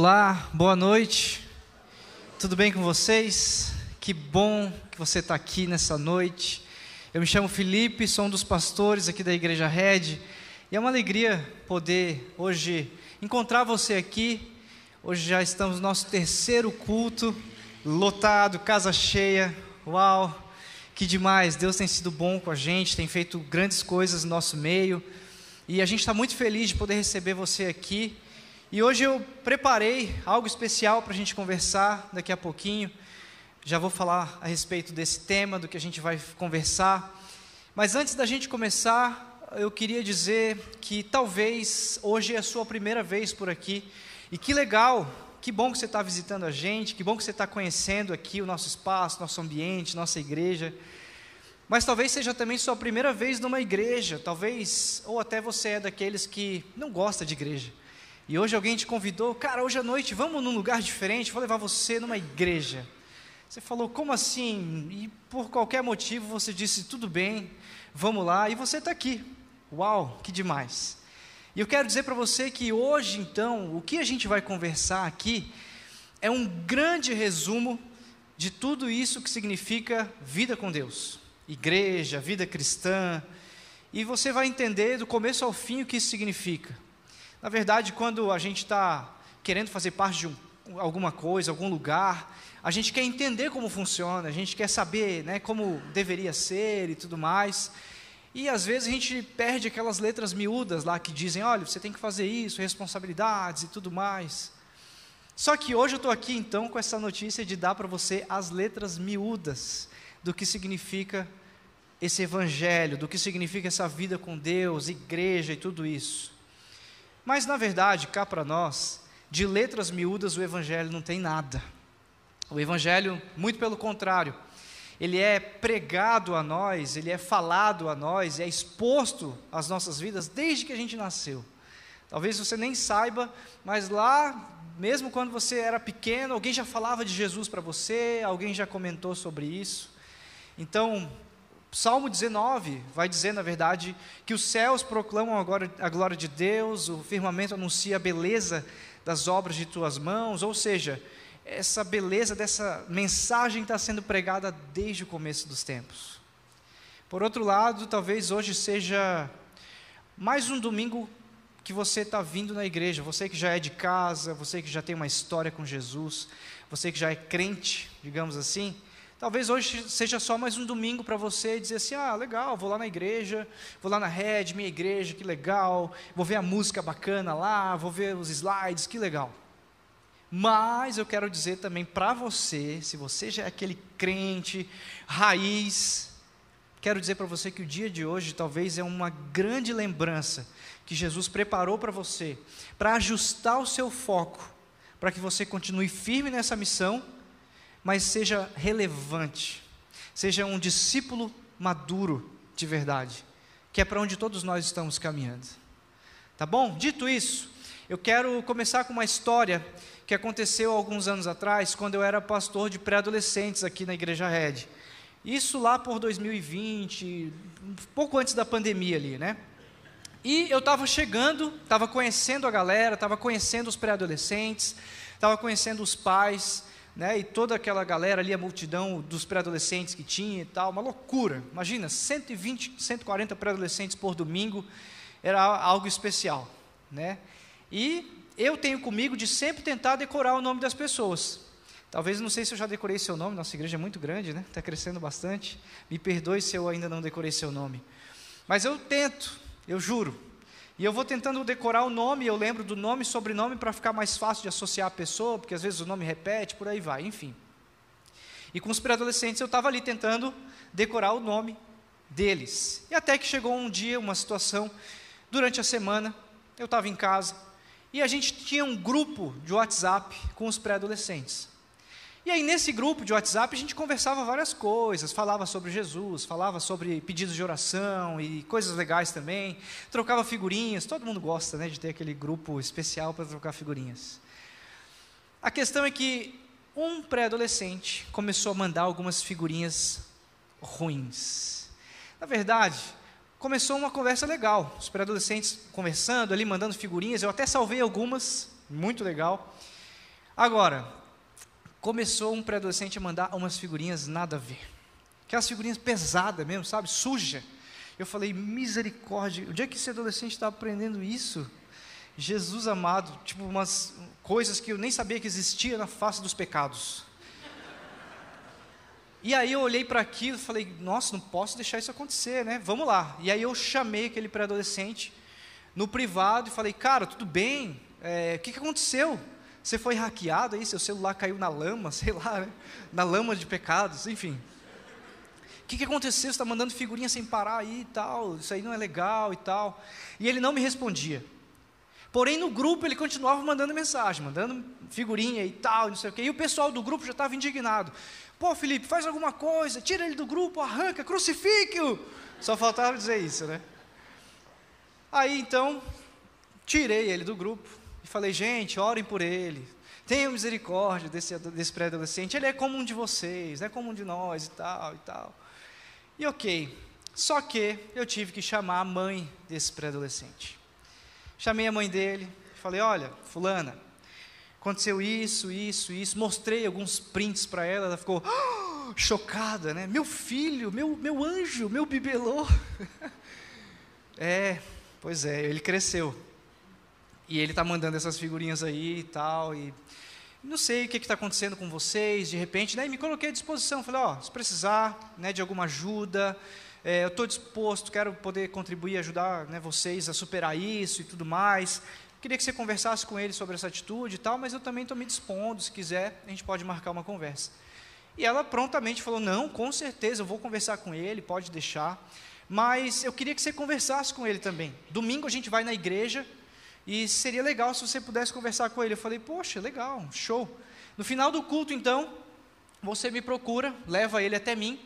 Olá, boa noite. Tudo bem com vocês? Que bom que você está aqui nessa noite. Eu me chamo Felipe, sou um dos pastores aqui da Igreja Red e é uma alegria poder hoje encontrar você aqui. Hoje já estamos no nosso terceiro culto, lotado, casa cheia. Uau, que demais! Deus tem sido bom com a gente, tem feito grandes coisas no nosso meio e a gente está muito feliz de poder receber você aqui. E hoje eu preparei algo especial para a gente conversar daqui a pouquinho. Já vou falar a respeito desse tema, do que a gente vai conversar. Mas antes da gente começar, eu queria dizer que talvez hoje é a sua primeira vez por aqui. E que legal, que bom que você está visitando a gente, que bom que você está conhecendo aqui o nosso espaço, nosso ambiente, nossa igreja. Mas talvez seja também sua primeira vez numa igreja, talvez, ou até você é daqueles que não gosta de igreja. E hoje alguém te convidou, cara, hoje à noite vamos num lugar diferente, vou levar você numa igreja. Você falou, como assim? E por qualquer motivo você disse, tudo bem, vamos lá, e você está aqui. Uau, que demais. E eu quero dizer para você que hoje, então, o que a gente vai conversar aqui é um grande resumo de tudo isso que significa vida com Deus, igreja, vida cristã, e você vai entender do começo ao fim o que isso significa. Na verdade, quando a gente está querendo fazer parte de um, alguma coisa, algum lugar, a gente quer entender como funciona, a gente quer saber né, como deveria ser e tudo mais. E às vezes a gente perde aquelas letras miúdas lá que dizem: olha, você tem que fazer isso, responsabilidades e tudo mais. Só que hoje eu estou aqui então com essa notícia de dar para você as letras miúdas do que significa esse evangelho, do que significa essa vida com Deus, igreja e tudo isso. Mas na verdade, cá para nós, de letras miúdas o Evangelho não tem nada. O Evangelho, muito pelo contrário, ele é pregado a nós, ele é falado a nós, é exposto às nossas vidas desde que a gente nasceu. Talvez você nem saiba, mas lá, mesmo quando você era pequeno, alguém já falava de Jesus para você, alguém já comentou sobre isso. Então, Salmo 19 vai dizer, na verdade, que os céus proclamam agora a glória de Deus, o firmamento anuncia a beleza das obras de tuas mãos, ou seja, essa beleza dessa mensagem está sendo pregada desde o começo dos tempos. Por outro lado, talvez hoje seja mais um domingo que você está vindo na igreja, você que já é de casa, você que já tem uma história com Jesus, você que já é crente, digamos assim, Talvez hoje seja só mais um domingo para você dizer assim: ah, legal, vou lá na igreja, vou lá na rede, minha igreja, que legal, vou ver a música bacana lá, vou ver os slides, que legal. Mas eu quero dizer também para você, se você já é aquele crente, raiz, quero dizer para você que o dia de hoje talvez é uma grande lembrança que Jesus preparou para você, para ajustar o seu foco, para que você continue firme nessa missão mas seja relevante, seja um discípulo maduro de verdade, que é para onde todos nós estamos caminhando. Tá bom? Dito isso, eu quero começar com uma história que aconteceu alguns anos atrás, quando eu era pastor de pré-adolescentes aqui na Igreja Red. Isso lá por 2020, pouco antes da pandemia ali, né? E eu estava chegando, estava conhecendo a galera, estava conhecendo os pré-adolescentes, estava conhecendo os pais, né, e toda aquela galera ali, a multidão dos pré-adolescentes que tinha e tal, uma loucura. Imagina, 120, 140 pré-adolescentes por domingo, era algo especial, né? E eu tenho comigo de sempre tentar decorar o nome das pessoas. Talvez, não sei se eu já decorei seu nome, nossa igreja é muito grande, né? Está crescendo bastante. Me perdoe se eu ainda não decorei seu nome. Mas eu tento, eu juro. E eu vou tentando decorar o nome, eu lembro do nome e sobrenome para ficar mais fácil de associar a pessoa, porque às vezes o nome repete, por aí vai, enfim. E com os pré-adolescentes eu estava ali tentando decorar o nome deles. E até que chegou um dia, uma situação, durante a semana, eu estava em casa, e a gente tinha um grupo de WhatsApp com os pré-adolescentes. E aí, nesse grupo de WhatsApp, a gente conversava várias coisas, falava sobre Jesus, falava sobre pedidos de oração e coisas legais também, trocava figurinhas, todo mundo gosta né, de ter aquele grupo especial para trocar figurinhas. A questão é que um pré-adolescente começou a mandar algumas figurinhas ruins. Na verdade, começou uma conversa legal, os pré-adolescentes conversando ali, mandando figurinhas, eu até salvei algumas, muito legal. Agora, começou um pré-adolescente a mandar umas figurinhas nada a ver. Aquelas figurinhas pesadas mesmo, sabe? Suja. Eu falei, misericórdia, onde é que esse adolescente está aprendendo isso? Jesus amado, tipo umas coisas que eu nem sabia que existia na face dos pecados. E aí eu olhei para aquilo e falei, nossa, não posso deixar isso acontecer, né? Vamos lá. E aí eu chamei aquele pré-adolescente no privado e falei, cara, tudo bem? É, o que, que aconteceu? Você foi hackeado aí, seu celular caiu na lama, sei lá, né? na lama de pecados, enfim. O que, que aconteceu? Você está mandando figurinha sem parar aí e tal, isso aí não é legal e tal. E ele não me respondia. Porém, no grupo ele continuava mandando mensagem, mandando figurinha e tal, não sei o quê. E o pessoal do grupo já estava indignado. Pô, Felipe, faz alguma coisa, tira ele do grupo, arranca, crucifique-o. Só faltava dizer isso, né? Aí então, tirei ele do grupo e falei, gente, orem por ele. Tenham misericórdia desse, desse pré-adolescente. Ele é como um de vocês, é como um de nós e tal e tal. E ok. Só que eu tive que chamar a mãe desse pré-adolescente. Chamei a mãe dele, falei: Olha, Fulana, aconteceu isso, isso, isso. Mostrei alguns prints para ela, ela ficou oh, chocada, né? Meu filho, meu, meu anjo, meu bibelô. é, pois é, ele cresceu. E ele está mandando essas figurinhas aí e tal. E não sei o que está acontecendo com vocês, de repente, né? E me coloquei à disposição. Falei: Ó, oh, se precisar né, de alguma ajuda é, eu estou disposto, quero poder contribuir, ajudar né, vocês a superar isso e tudo mais. Queria que você conversasse com ele sobre essa atitude e tal, mas eu também estou me dispondo, se quiser, a gente pode marcar uma conversa. E ela prontamente falou: Não, com certeza, eu vou conversar com ele, pode deixar. Mas eu queria que você conversasse com ele também. Domingo a gente vai na igreja e seria legal se você pudesse conversar com ele. Eu falei: Poxa, legal, show. No final do culto, então, você me procura, leva ele até mim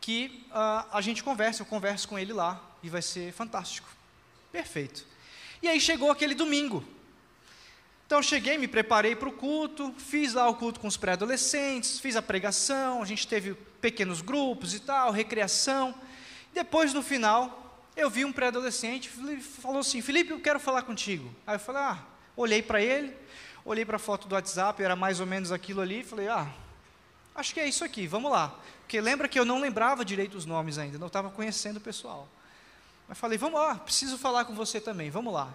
que uh, a gente converse, eu converso com ele lá e vai ser fantástico. Perfeito. E aí chegou aquele domingo. Então eu cheguei, me preparei para o culto, fiz lá o culto com os pré-adolescentes, fiz a pregação, a gente teve pequenos grupos e tal, recreação. Depois, no final, eu vi um pré-adolescente, falou assim: Felipe, eu quero falar contigo. Aí eu falei: Ah, olhei para ele, olhei para a foto do WhatsApp, era mais ou menos aquilo ali, falei: Ah, acho que é isso aqui, vamos lá. Porque lembra que eu não lembrava direito os nomes ainda, não estava conhecendo o pessoal. Mas falei, vamos lá, preciso falar com você também, vamos lá.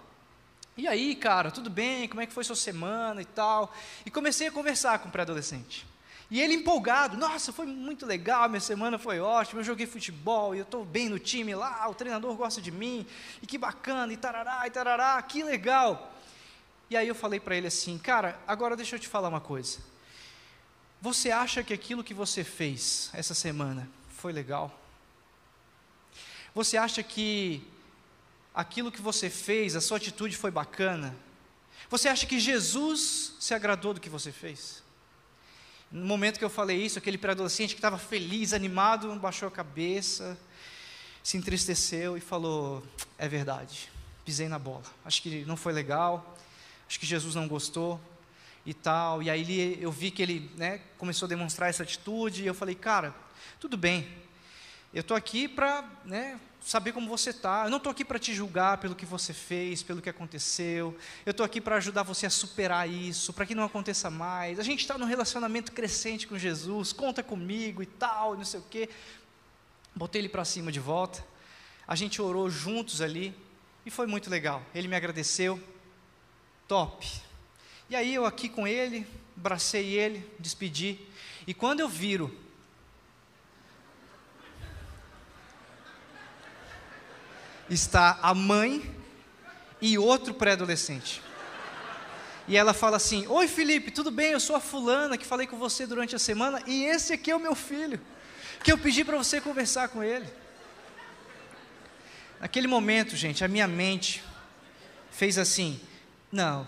E aí, cara, tudo bem? Como é que foi sua semana e tal? E comecei a conversar com o pré-adolescente. E ele empolgado, nossa, foi muito legal, minha semana foi ótima, eu joguei futebol eu estou bem no time lá, o treinador gosta de mim, e que bacana, e tarará, e tarará, que legal. E aí eu falei para ele assim, cara, agora deixa eu te falar uma coisa. Você acha que aquilo que você fez essa semana foi legal? Você acha que aquilo que você fez, a sua atitude foi bacana? Você acha que Jesus se agradou do que você fez? No momento que eu falei isso, aquele pré-adolescente que estava feliz, animado, baixou a cabeça, se entristeceu e falou: É verdade, pisei na bola. Acho que não foi legal, acho que Jesus não gostou e tal. E aí ele, eu vi que ele né, começou a demonstrar essa atitude, e eu falei, cara, tudo bem, eu estou aqui para né, saber como você está, eu não estou aqui para te julgar pelo que você fez, pelo que aconteceu, eu estou aqui para ajudar você a superar isso, para que não aconteça mais. A gente está num relacionamento crescente com Jesus, conta comigo e tal, não sei o quê. Botei ele para cima de volta, a gente orou juntos ali, e foi muito legal. Ele me agradeceu, top, e aí eu aqui com ele, abracei ele, despedi. E quando eu viro, está a mãe e outro pré-adolescente. E ela fala assim: Oi Felipe, tudo bem? Eu sou a fulana que falei com você durante a semana e esse aqui é o meu filho, que eu pedi para você conversar com ele. Naquele momento, gente, a minha mente fez assim: Não,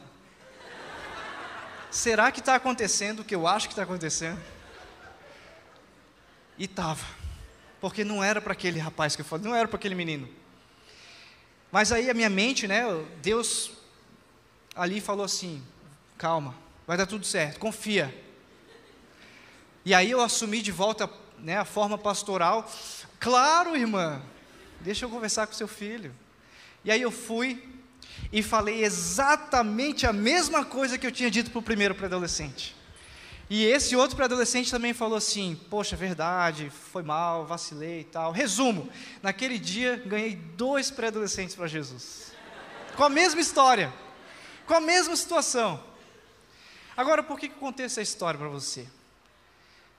será que está acontecendo o que eu acho que está acontecendo? E estava, porque não era para aquele rapaz que eu falei, não era para aquele menino. Mas aí a minha mente, né, Deus ali falou assim: calma, vai dar tudo certo, confia. E aí eu assumi de volta né, a forma pastoral. Claro, irmã, deixa eu conversar com seu filho. E aí eu fui, e falei exatamente a mesma coisa que eu tinha dito para o primeiro pré-adolescente. E esse outro pré-adolescente também falou assim: Poxa, verdade, foi mal, vacilei e tal. Resumo: naquele dia ganhei dois pré-adolescentes para Jesus, com a mesma história, com a mesma situação. Agora, por que eu contei essa história para você?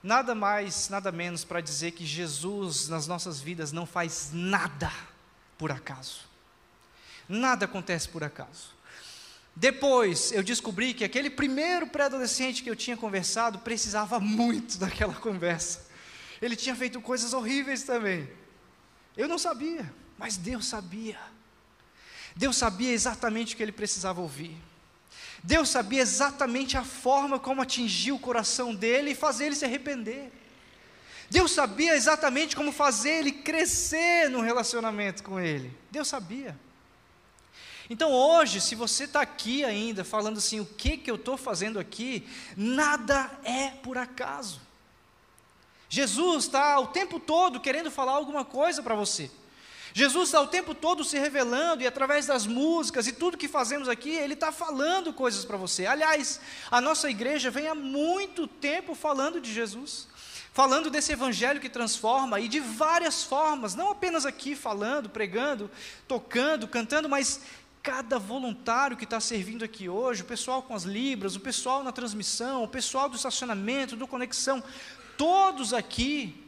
Nada mais, nada menos para dizer que Jesus nas nossas vidas não faz nada por acaso. Nada acontece por acaso. Depois eu descobri que aquele primeiro pré-adolescente que eu tinha conversado precisava muito daquela conversa. Ele tinha feito coisas horríveis também. Eu não sabia, mas Deus sabia. Deus sabia exatamente o que ele precisava ouvir. Deus sabia exatamente a forma como atingir o coração dele e fazer ele se arrepender. Deus sabia exatamente como fazer ele crescer no relacionamento com ele. Deus sabia. Então hoje, se você está aqui ainda falando assim, o que, que eu estou fazendo aqui, nada é por acaso. Jesus está o tempo todo querendo falar alguma coisa para você. Jesus está o tempo todo se revelando e através das músicas e tudo que fazemos aqui, Ele está falando coisas para você. Aliás, a nossa igreja vem há muito tempo falando de Jesus, falando desse evangelho que transforma e de várias formas, não apenas aqui falando, pregando, tocando, cantando, mas cada voluntário que está servindo aqui hoje, o pessoal com as libras, o pessoal na transmissão, o pessoal do estacionamento, do conexão, todos aqui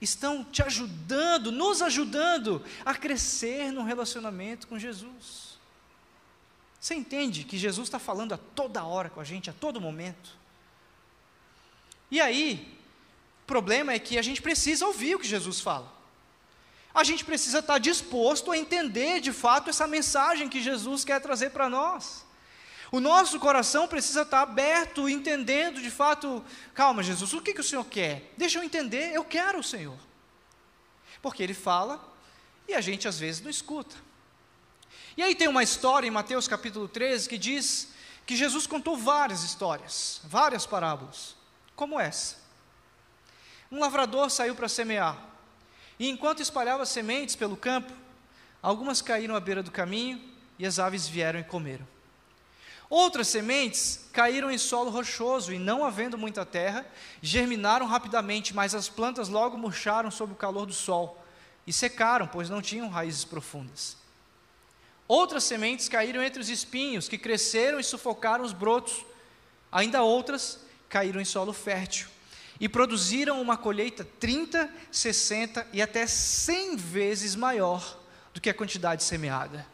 estão te ajudando, nos ajudando a crescer no relacionamento com Jesus. Você entende que Jesus está falando a toda hora com a gente, a todo momento? E aí, o problema é que a gente precisa ouvir o que Jesus fala a gente precisa estar disposto a entender de fato essa mensagem que Jesus quer trazer para nós. O nosso coração precisa estar aberto, entendendo de fato, calma, Jesus, o que, que o Senhor quer? Deixa eu entender, eu quero o Senhor. Porque Ele fala e a gente às vezes não escuta. E aí tem uma história em Mateus capítulo 13 que diz que Jesus contou várias histórias, várias parábolas, como essa. Um lavrador saiu para semear. E enquanto espalhava sementes pelo campo, algumas caíram à beira do caminho e as aves vieram e comeram. Outras sementes caíram em solo rochoso e, não havendo muita terra, germinaram rapidamente, mas as plantas logo murcharam sob o calor do sol e secaram, pois não tinham raízes profundas. Outras sementes caíram entre os espinhos, que cresceram e sufocaram os brotos. Ainda outras caíram em solo fértil e produziram uma colheita 30, 60 e até 100 vezes maior do que a quantidade semeada.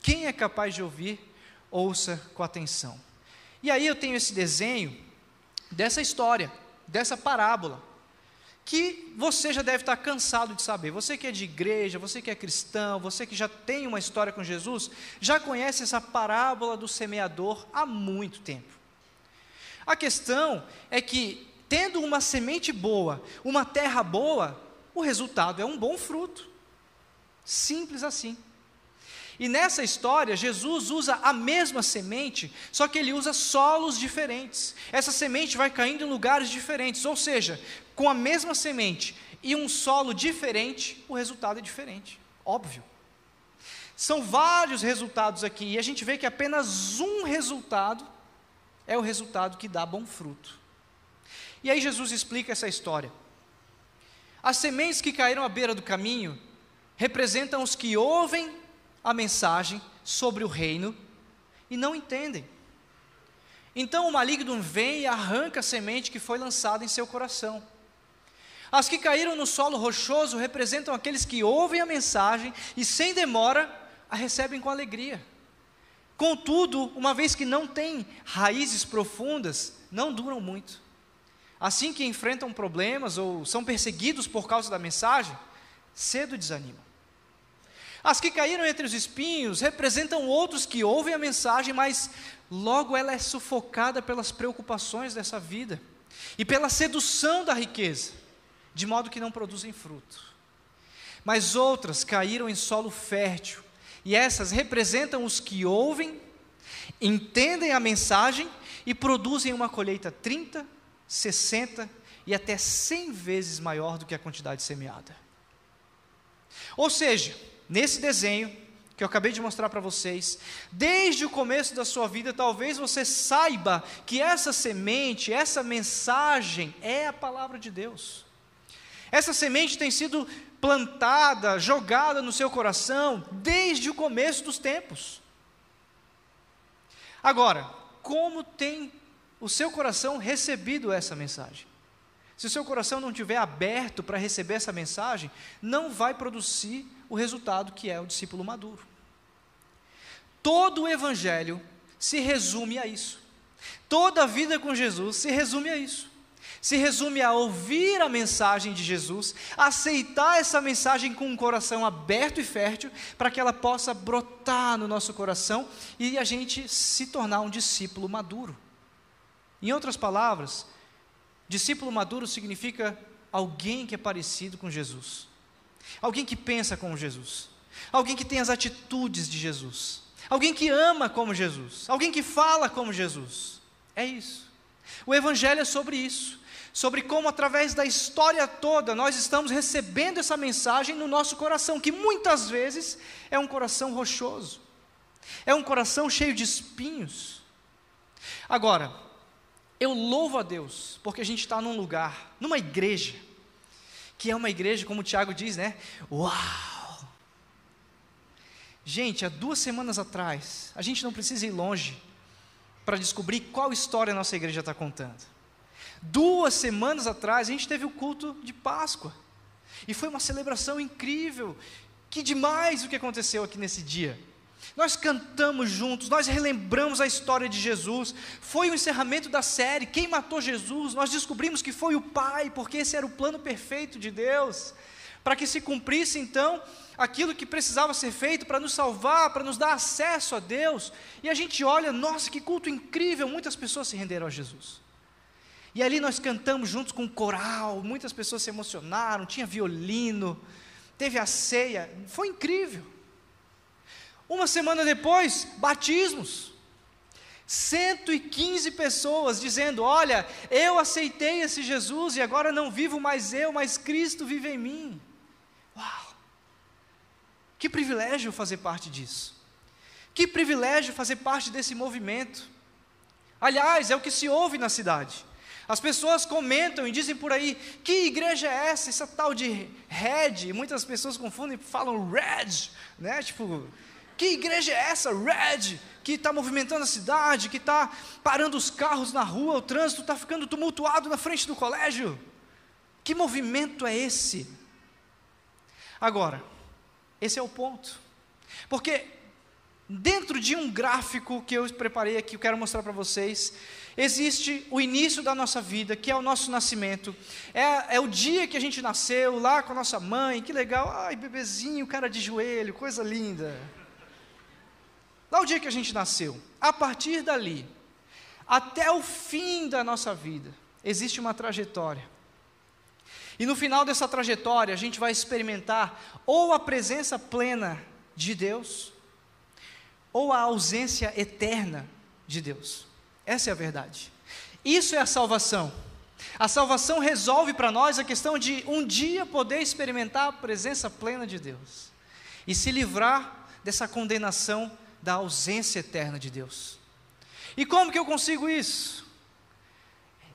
Quem é capaz de ouvir, ouça com atenção. E aí eu tenho esse desenho dessa história, dessa parábola, que você já deve estar cansado de saber. Você que é de igreja, você que é cristão, você que já tem uma história com Jesus, já conhece essa parábola do semeador há muito tempo. A questão é que tendo uma semente boa, uma terra boa, o resultado é um bom fruto. Simples assim. E nessa história, Jesus usa a mesma semente, só que ele usa solos diferentes. Essa semente vai caindo em lugares diferentes, ou seja, com a mesma semente e um solo diferente, o resultado é diferente. Óbvio. São vários resultados aqui, e a gente vê que apenas um resultado é o resultado que dá bom fruto. E aí Jesus explica essa história. As sementes que caíram à beira do caminho representam os que ouvem a mensagem sobre o reino e não entendem. Então o maligno vem e arranca a semente que foi lançada em seu coração. As que caíram no solo rochoso representam aqueles que ouvem a mensagem e, sem demora, a recebem com alegria. Contudo, uma vez que não têm raízes profundas, não duram muito. Assim que enfrentam problemas ou são perseguidos por causa da mensagem, cedo desanimam. As que caíram entre os espinhos representam outros que ouvem a mensagem, mas logo ela é sufocada pelas preocupações dessa vida e pela sedução da riqueza, de modo que não produzem fruto. Mas outras caíram em solo fértil, e essas representam os que ouvem, entendem a mensagem e produzem uma colheita 30, 60 e até 100 vezes maior do que a quantidade semeada. Ou seja, nesse desenho, que eu acabei de mostrar para vocês, desde o começo da sua vida, talvez você saiba que essa semente, essa mensagem é a palavra de Deus. Essa semente tem sido plantada, jogada no seu coração desde o começo dos tempos. Agora, como tem o seu coração recebido essa mensagem? Se o seu coração não estiver aberto para receber essa mensagem, não vai produzir o resultado que é o discípulo maduro. Todo o evangelho se resume a isso. Toda a vida com Jesus se resume a isso. Se resume a ouvir a mensagem de Jesus, aceitar essa mensagem com um coração aberto e fértil, para que ela possa brotar no nosso coração e a gente se tornar um discípulo maduro. Em outras palavras, discípulo maduro significa alguém que é parecido com Jesus, alguém que pensa como Jesus, alguém que tem as atitudes de Jesus, alguém que ama como Jesus, alguém que fala como Jesus. É isso. O Evangelho é sobre isso, sobre como através da história toda nós estamos recebendo essa mensagem no nosso coração, que muitas vezes é um coração rochoso, é um coração cheio de espinhos. Agora, eu louvo a Deus, porque a gente está num lugar, numa igreja, que é uma igreja, como o Tiago diz, né? Uau! Gente, há duas semanas atrás, a gente não precisa ir longe para descobrir qual história a nossa igreja está contando. Duas semanas atrás, a gente teve o culto de Páscoa, e foi uma celebração incrível. Que demais o que aconteceu aqui nesse dia. Nós cantamos juntos, nós relembramos a história de Jesus. Foi o encerramento da série Quem matou Jesus? Nós descobrimos que foi o Pai, porque esse era o plano perfeito de Deus, para que se cumprisse então aquilo que precisava ser feito para nos salvar, para nos dar acesso a Deus. E a gente olha, nossa, que culto incrível! Muitas pessoas se renderam a Jesus. E ali nós cantamos juntos com o coral, muitas pessoas se emocionaram, tinha violino, teve a ceia, foi incrível. Uma semana depois, batismos. 115 pessoas dizendo: Olha, eu aceitei esse Jesus e agora não vivo mais eu, mas Cristo vive em mim. Uau! Que privilégio fazer parte disso. Que privilégio fazer parte desse movimento. Aliás, é o que se ouve na cidade. As pessoas comentam e dizem por aí: que igreja é essa? Essa tal de Red. Muitas pessoas confundem e falam Red, né? Tipo, que igreja é essa, Red, que está movimentando a cidade, que está parando os carros na rua, o trânsito está ficando tumultuado na frente do colégio? Que movimento é esse? Agora, esse é o ponto, porque dentro de um gráfico que eu preparei aqui, eu quero mostrar para vocês, existe o início da nossa vida, que é o nosso nascimento, é, é, o dia que a gente nasceu, lá com a nossa mãe, que legal, ai bebezinho, cara de joelho, coisa linda. Lá o dia que a gente nasceu, a partir dali, até o fim da nossa vida, existe uma trajetória. E no final dessa trajetória, a gente vai experimentar ou a presença plena de Deus, ou a ausência eterna de Deus. Essa é a verdade. Isso é a salvação. A salvação resolve para nós a questão de um dia poder experimentar a presença plena de Deus e se livrar dessa condenação da ausência eterna de Deus. E como que eu consigo isso?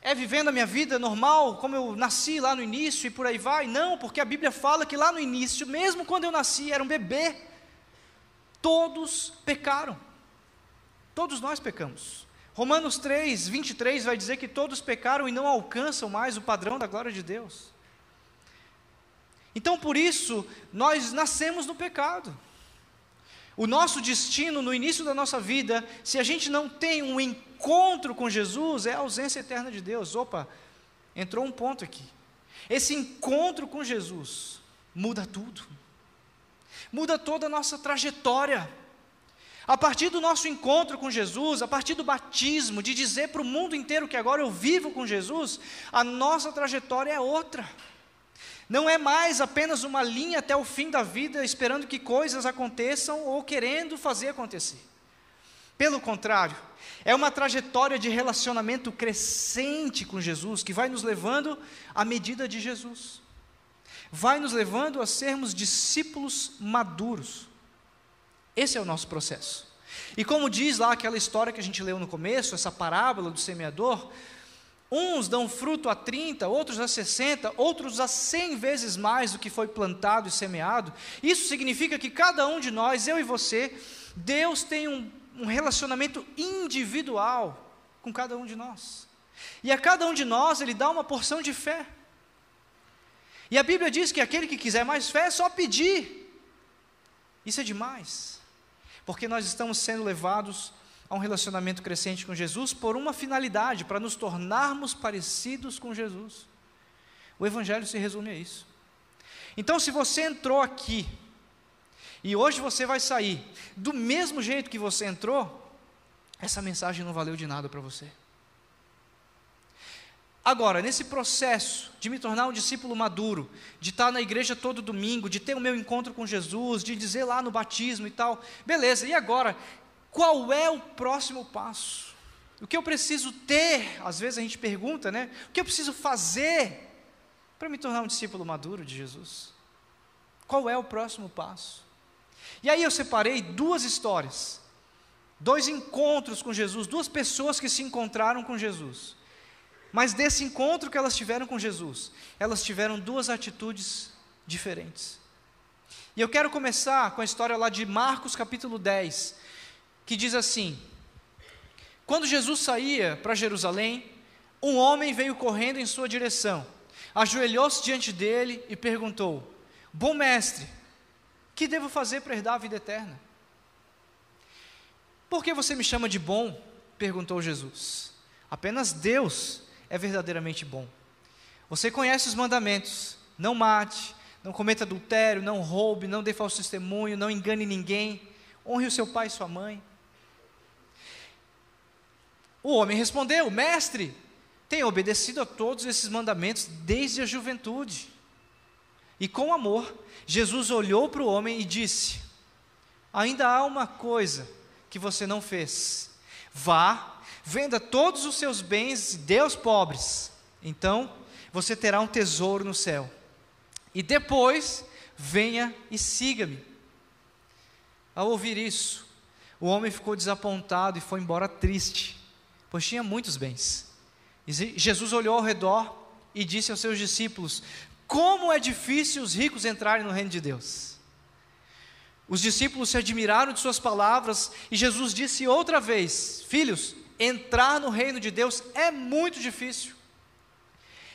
É vivendo a minha vida normal, como eu nasci lá no início e por aí vai? Não, porque a Bíblia fala que lá no início, mesmo quando eu nasci, era um bebê, todos pecaram. Todos nós pecamos. Romanos 3, 23 vai dizer que todos pecaram e não alcançam mais o padrão da glória de Deus. Então, por isso, nós nascemos no pecado. O nosso destino no início da nossa vida, se a gente não tem um encontro com Jesus, é a ausência eterna de Deus. Opa, entrou um ponto aqui. Esse encontro com Jesus muda tudo, muda toda a nossa trajetória. A partir do nosso encontro com Jesus, a partir do batismo, de dizer para o mundo inteiro que agora eu vivo com Jesus, a nossa trajetória é outra. Não é mais apenas uma linha até o fim da vida esperando que coisas aconteçam ou querendo fazer acontecer. Pelo contrário, é uma trajetória de relacionamento crescente com Jesus que vai nos levando à medida de Jesus. Vai nos levando a sermos discípulos maduros. Esse é o nosso processo. E como diz lá aquela história que a gente leu no começo, essa parábola do semeador, uns dão fruto a 30, outros a 60, outros a 100 vezes mais do que foi plantado e semeado. Isso significa que cada um de nós, eu e você, Deus tem um, um relacionamento individual com cada um de nós. E a cada um de nós Ele dá uma porção de fé. E a Bíblia diz que aquele que quiser mais fé é só pedir. Isso é demais, porque nós estamos sendo levados a um relacionamento crescente com Jesus por uma finalidade, para nos tornarmos parecidos com Jesus. O Evangelho se resume a isso. Então, se você entrou aqui e hoje você vai sair do mesmo jeito que você entrou, essa mensagem não valeu de nada para você. Agora, nesse processo de me tornar um discípulo maduro, de estar na igreja todo domingo, de ter o meu encontro com Jesus, de dizer lá no batismo e tal, beleza, e agora? Qual é o próximo passo? O que eu preciso ter? Às vezes a gente pergunta, né? O que eu preciso fazer para me tornar um discípulo maduro de Jesus? Qual é o próximo passo? E aí eu separei duas histórias, dois encontros com Jesus, duas pessoas que se encontraram com Jesus mas desse encontro que elas tiveram com Jesus, elas tiveram duas atitudes diferentes. E eu quero começar com a história lá de Marcos capítulo 10, que diz assim: Quando Jesus saía para Jerusalém, um homem veio correndo em sua direção, ajoelhou-se diante dele e perguntou: Bom mestre, que devo fazer para herdar a vida eterna? Por que você me chama de bom? perguntou Jesus. Apenas Deus é verdadeiramente bom. Você conhece os mandamentos: não mate, não cometa adultério, não roube, não dê falso testemunho, não engane ninguém, honre o seu pai e sua mãe. O homem respondeu: Mestre, tenho obedecido a todos esses mandamentos desde a juventude. E com amor, Jesus olhou para o homem e disse: Ainda há uma coisa que você não fez. Vá Venda todos os seus bens e dê aos pobres. Então você terá um tesouro no céu. E depois venha e siga-me. Ao ouvir isso, o homem ficou desapontado e foi embora triste, pois tinha muitos bens. E Jesus olhou ao redor e disse aos seus discípulos: Como é difícil os ricos entrarem no reino de Deus. Os discípulos se admiraram de suas palavras e Jesus disse outra vez: Filhos, entrar no reino de Deus é muito difícil.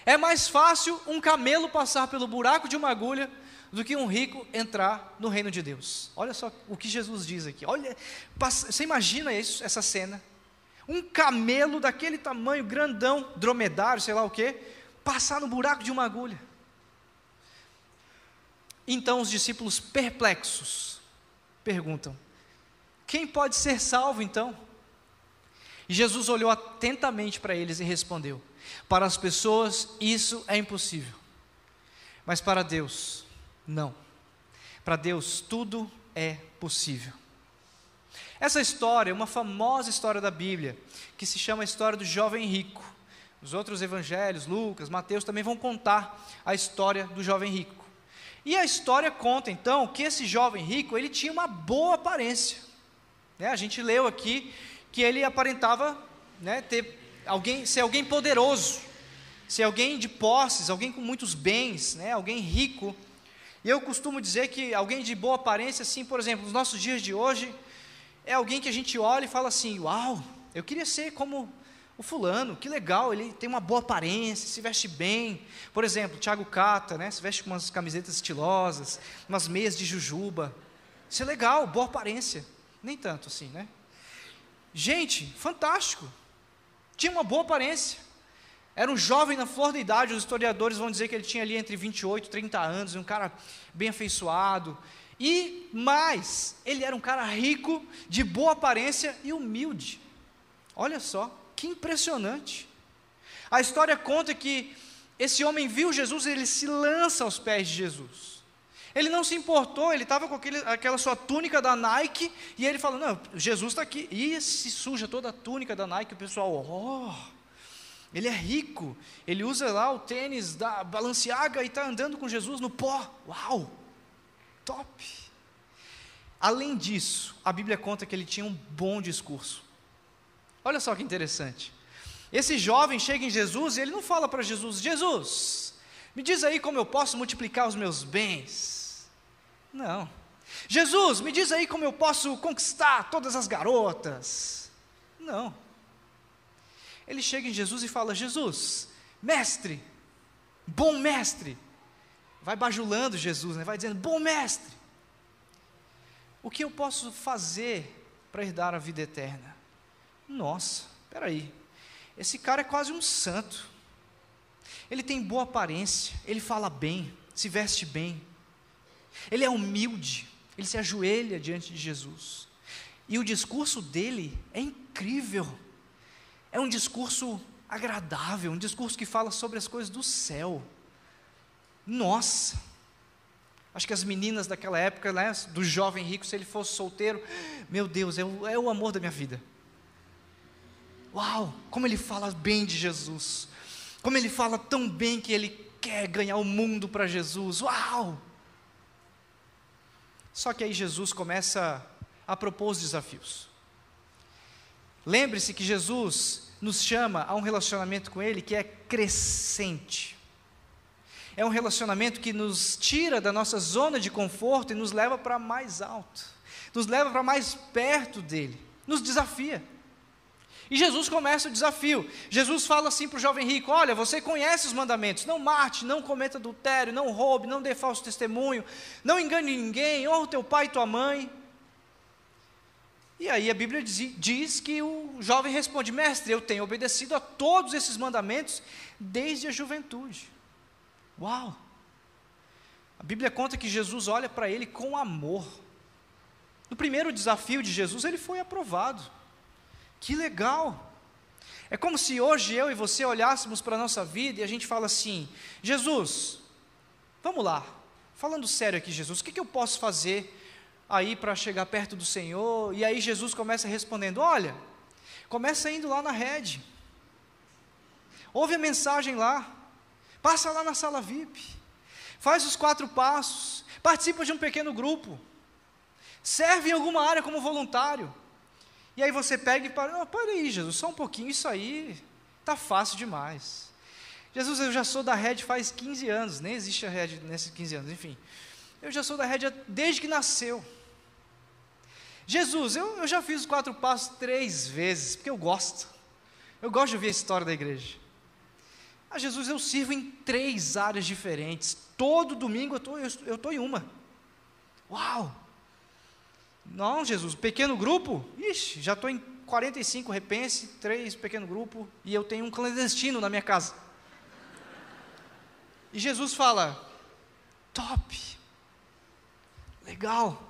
É mais fácil um camelo passar pelo buraco de uma agulha do que um rico entrar no reino de Deus. Olha só o que Jesus diz aqui. Olha, você imagina isso, essa cena? Um camelo daquele tamanho, grandão, dromedário, sei lá o que, passar no buraco de uma agulha. Então os discípulos perplexos perguntam: quem pode ser salvo então? E Jesus olhou atentamente para eles e respondeu: Para as pessoas isso é impossível, mas para Deus, não. Para Deus tudo é possível. Essa história é uma famosa história da Bíblia, que se chama a história do jovem rico. Os outros evangelhos, Lucas, Mateus, também vão contar a história do jovem rico. E a história conta então que esse jovem rico ele tinha uma boa aparência. Né? A gente leu aqui que ele aparentava né, ter alguém, ser alguém poderoso, ser alguém de posses, alguém com muitos bens, né, alguém rico. E eu costumo dizer que alguém de boa aparência, assim, por exemplo, nos nossos dias de hoje, é alguém que a gente olha e fala assim: Uau, eu queria ser como o fulano, que legal, ele tem uma boa aparência, se veste bem. Por exemplo, Thiago Cata, né, se veste com umas camisetas estilosas, umas meias de jujuba. Isso é legal, boa aparência. Nem tanto assim, né? Gente, fantástico. Tinha uma boa aparência. Era um jovem na flor da idade, os historiadores vão dizer que ele tinha ali entre 28 e 30 anos, um cara bem afeiçoado. E mais, ele era um cara rico, de boa aparência e humilde. Olha só, que impressionante. A história conta que esse homem viu Jesus e ele se lança aos pés de Jesus. Ele não se importou, ele estava com aquele, aquela sua túnica da Nike, e ele falou: Não, Jesus está aqui. E se suja toda a túnica da Nike, o pessoal, oh, ele é rico, ele usa lá o tênis da Balenciaga e está andando com Jesus no pó. Uau, top. Além disso, a Bíblia conta que ele tinha um bom discurso. Olha só que interessante. Esse jovem chega em Jesus e ele não fala para Jesus: Jesus, me diz aí como eu posso multiplicar os meus bens. Não. Jesus, me diz aí como eu posso conquistar todas as garotas. Não. Ele chega em Jesus e fala: Jesus, mestre, bom mestre. Vai bajulando Jesus, né? vai dizendo: bom mestre. O que eu posso fazer para herdar a vida eterna? Nossa, peraí, esse cara é quase um santo. Ele tem boa aparência, ele fala bem, se veste bem. Ele é humilde, ele se ajoelha diante de Jesus. E o discurso dele é incrível. É um discurso agradável, um discurso que fala sobre as coisas do céu. Nossa, Acho que as meninas daquela época, né, do jovem rico, se ele fosse solteiro, meu Deus, é o, é o amor da minha vida. Uau, como ele fala bem de Jesus. Como ele fala tão bem que ele quer ganhar o mundo para Jesus. Uau! Só que aí Jesus começa a propor os desafios. Lembre-se que Jesus nos chama a um relacionamento com Ele que é crescente é um relacionamento que nos tira da nossa zona de conforto e nos leva para mais alto, nos leva para mais perto dele, nos desafia. E Jesus começa o desafio. Jesus fala assim para o jovem rico: Olha, você conhece os mandamentos: não mate, não cometa adultério, não roube, não dê falso testemunho, não engane ninguém, honra teu pai e tua mãe. E aí a Bíblia diz, diz que o jovem responde: Mestre, eu tenho obedecido a todos esses mandamentos desde a juventude. Uau! A Bíblia conta que Jesus olha para ele com amor. No primeiro desafio de Jesus, ele foi aprovado. Que legal! É como se hoje eu e você olhássemos para a nossa vida e a gente fala assim: Jesus, vamos lá, falando sério aqui, Jesus, o que, que eu posso fazer aí para chegar perto do Senhor? E aí Jesus começa respondendo: Olha, começa indo lá na rede, ouve a mensagem lá, Passa lá na sala VIP. Faz os quatro passos. Participa de um pequeno grupo. Serve em alguma área como voluntário. E aí você pega e para, não, aí, Jesus, só um pouquinho, isso aí está fácil demais. Jesus, eu já sou da rede faz 15 anos, nem existe a rede nesses 15 anos, enfim. Eu já sou da rede desde que nasceu. Jesus, eu, eu já fiz os quatro passos três vezes, porque eu gosto. Eu gosto de ouvir a história da igreja. Ah, Jesus, eu sirvo em três áreas diferentes. Todo domingo eu tô, estou eu tô em uma. Uau! Não, Jesus, pequeno grupo? Ixi, já estou em 45 repense, três pequeno grupo, e eu tenho um clandestino na minha casa. E Jesus fala: top, legal,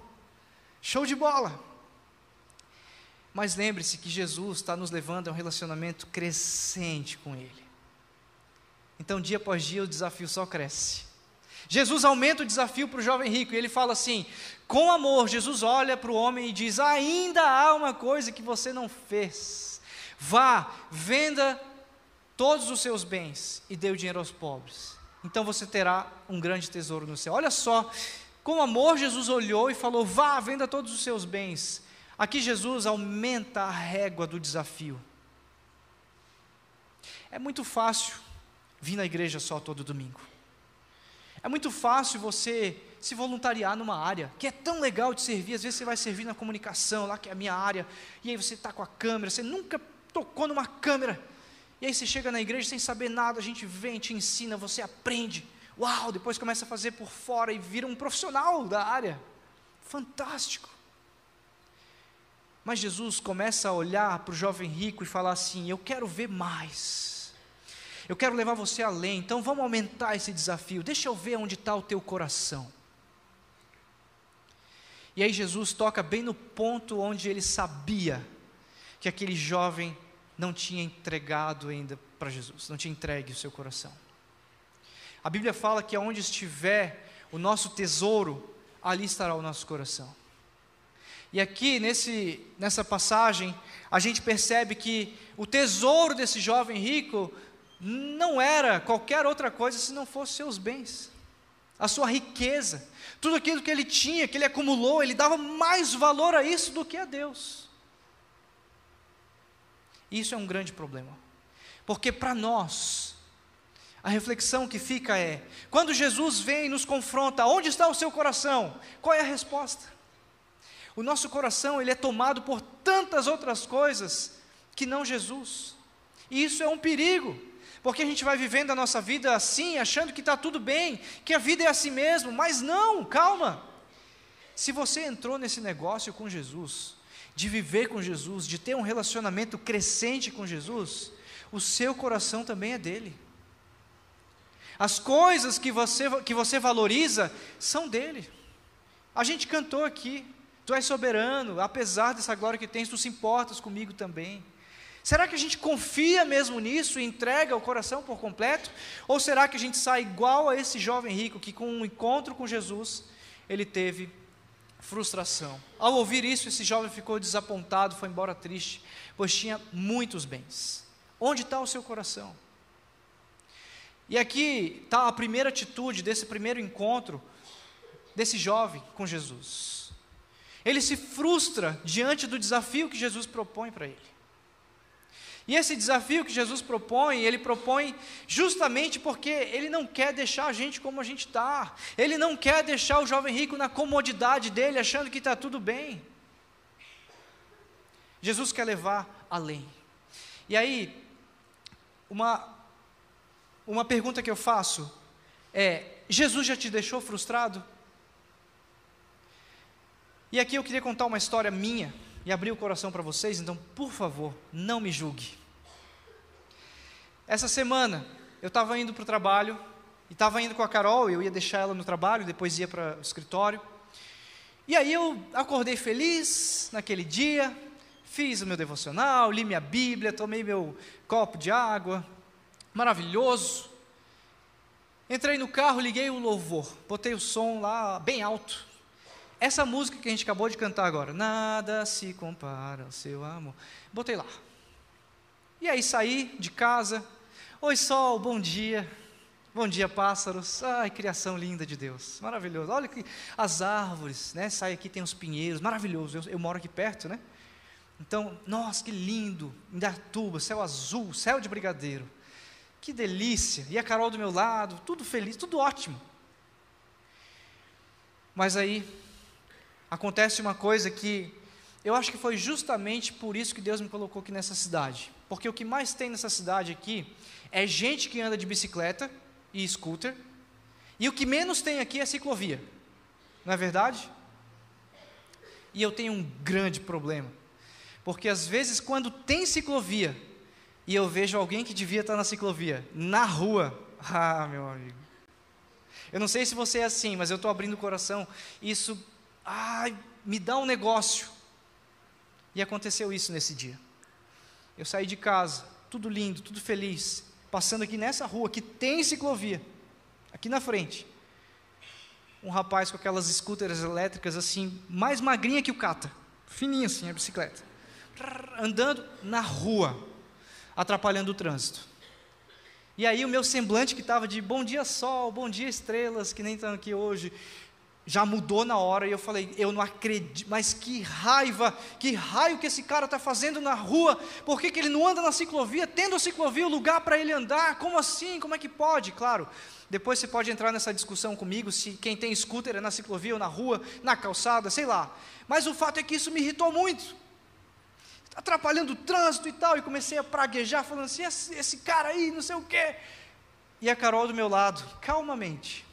show de bola. Mas lembre-se que Jesus está nos levando a um relacionamento crescente com Ele. Então, dia após dia, o desafio só cresce. Jesus aumenta o desafio para o jovem rico, e ele fala assim: com amor, Jesus olha para o homem e diz: ainda há uma coisa que você não fez. Vá, venda todos os seus bens e dê o dinheiro aos pobres. Então você terá um grande tesouro no céu. Olha só, com amor, Jesus olhou e falou: vá, venda todos os seus bens. Aqui Jesus aumenta a régua do desafio. É muito fácil vir na igreja só todo domingo. É muito fácil você se voluntariar numa área que é tão legal de servir. Às vezes você vai servir na comunicação, lá que é a minha área, e aí você está com a câmera, você nunca tocou numa câmera. E aí você chega na igreja sem saber nada, a gente vem, te ensina, você aprende. Uau, depois começa a fazer por fora e vira um profissional da área. Fantástico. Mas Jesus começa a olhar para o jovem rico e falar assim: Eu quero ver mais. Eu quero levar você além, então vamos aumentar esse desafio. Deixa eu ver onde está o teu coração. E aí Jesus toca bem no ponto onde ele sabia que aquele jovem não tinha entregado ainda para Jesus, não tinha entregue o seu coração. A Bíblia fala que aonde estiver o nosso tesouro, ali estará o nosso coração. E aqui nesse, nessa passagem, a gente percebe que o tesouro desse jovem rico não era qualquer outra coisa se não fosse seus bens. a sua riqueza, tudo aquilo que ele tinha, que ele acumulou, ele dava mais valor a isso do que a Deus. Isso é um grande problema, porque para nós, a reflexão que fica é: quando Jesus vem e nos confronta, onde está o seu coração? Qual é a resposta? O nosso coração ele é tomado por tantas outras coisas que não Jesus. E isso é um perigo, porque a gente vai vivendo a nossa vida assim, achando que está tudo bem, que a vida é assim mesmo, mas não, calma. Se você entrou nesse negócio com Jesus, de viver com Jesus, de ter um relacionamento crescente com Jesus, o seu coração também é dele. As coisas que você, que você valoriza são dele. A gente cantou aqui, tu és soberano, apesar dessa glória que tens, tu se importas comigo também. Será que a gente confia mesmo nisso e entrega o coração por completo? Ou será que a gente sai igual a esse jovem rico que, com um encontro com Jesus, ele teve frustração? Ao ouvir isso, esse jovem ficou desapontado, foi embora triste, pois tinha muitos bens. Onde está o seu coração? E aqui está a primeira atitude desse primeiro encontro desse jovem com Jesus. Ele se frustra diante do desafio que Jesus propõe para ele. E esse desafio que Jesus propõe, ele propõe justamente porque ele não quer deixar a gente como a gente está. Ele não quer deixar o jovem rico na comodidade dele, achando que está tudo bem. Jesus quer levar além. E aí, uma, uma pergunta que eu faço é: Jesus já te deixou frustrado? E aqui eu queria contar uma história minha e abrir o coração para vocês, então, por favor, não me julgue. Essa semana, eu estava indo para o trabalho, e estava indo com a Carol, eu ia deixar ela no trabalho, depois ia para o escritório. E aí eu acordei feliz naquele dia, fiz o meu devocional, li minha Bíblia, tomei meu copo de água, maravilhoso. Entrei no carro, liguei o louvor, botei o som lá bem alto. Essa música que a gente acabou de cantar agora, nada se compara ao seu amor. Botei lá. E aí saí de casa. Oi, sol, bom dia. Bom dia, pássaros. Ai, criação linda de Deus. Maravilhoso. Olha que as árvores, né? Sai aqui, tem os pinheiros. Maravilhoso. Eu, eu moro aqui perto, né? Então, nossa, que lindo. Indatuba, céu azul, céu de brigadeiro. Que delícia. E a Carol do meu lado, tudo feliz, tudo ótimo. Mas aí acontece uma coisa que eu acho que foi justamente por isso que Deus me colocou aqui nessa cidade. Porque o que mais tem nessa cidade aqui é gente que anda de bicicleta e scooter, e o que menos tem aqui é ciclovia. Não é verdade? E eu tenho um grande problema. Porque às vezes, quando tem ciclovia, e eu vejo alguém que devia estar na ciclovia, na rua, ah, meu amigo. Eu não sei se você é assim, mas eu estou abrindo o coração. Isso ai, me dá um negócio. E aconteceu isso nesse dia. Eu saí de casa, tudo lindo, tudo feliz, passando aqui nessa rua que tem ciclovia, aqui na frente. Um rapaz com aquelas scooters elétricas assim, mais magrinha que o cata, fininha assim a bicicleta, andando na rua, atrapalhando o trânsito. E aí o meu semblante que estava de bom dia sol, bom dia estrelas, que nem estão aqui hoje, já mudou na hora e eu falei, eu não acredito, mas que raiva, que raio que esse cara está fazendo na rua, por que, que ele não anda na ciclovia, tendo a ciclovia o lugar para ele andar, como assim, como é que pode? Claro, depois você pode entrar nessa discussão comigo, se quem tem scooter é na ciclovia ou na rua, na calçada, sei lá, mas o fato é que isso me irritou muito, atrapalhando o trânsito e tal, e comecei a praguejar, falando assim, esse, esse cara aí, não sei o quê, e a Carol do meu lado, calmamente,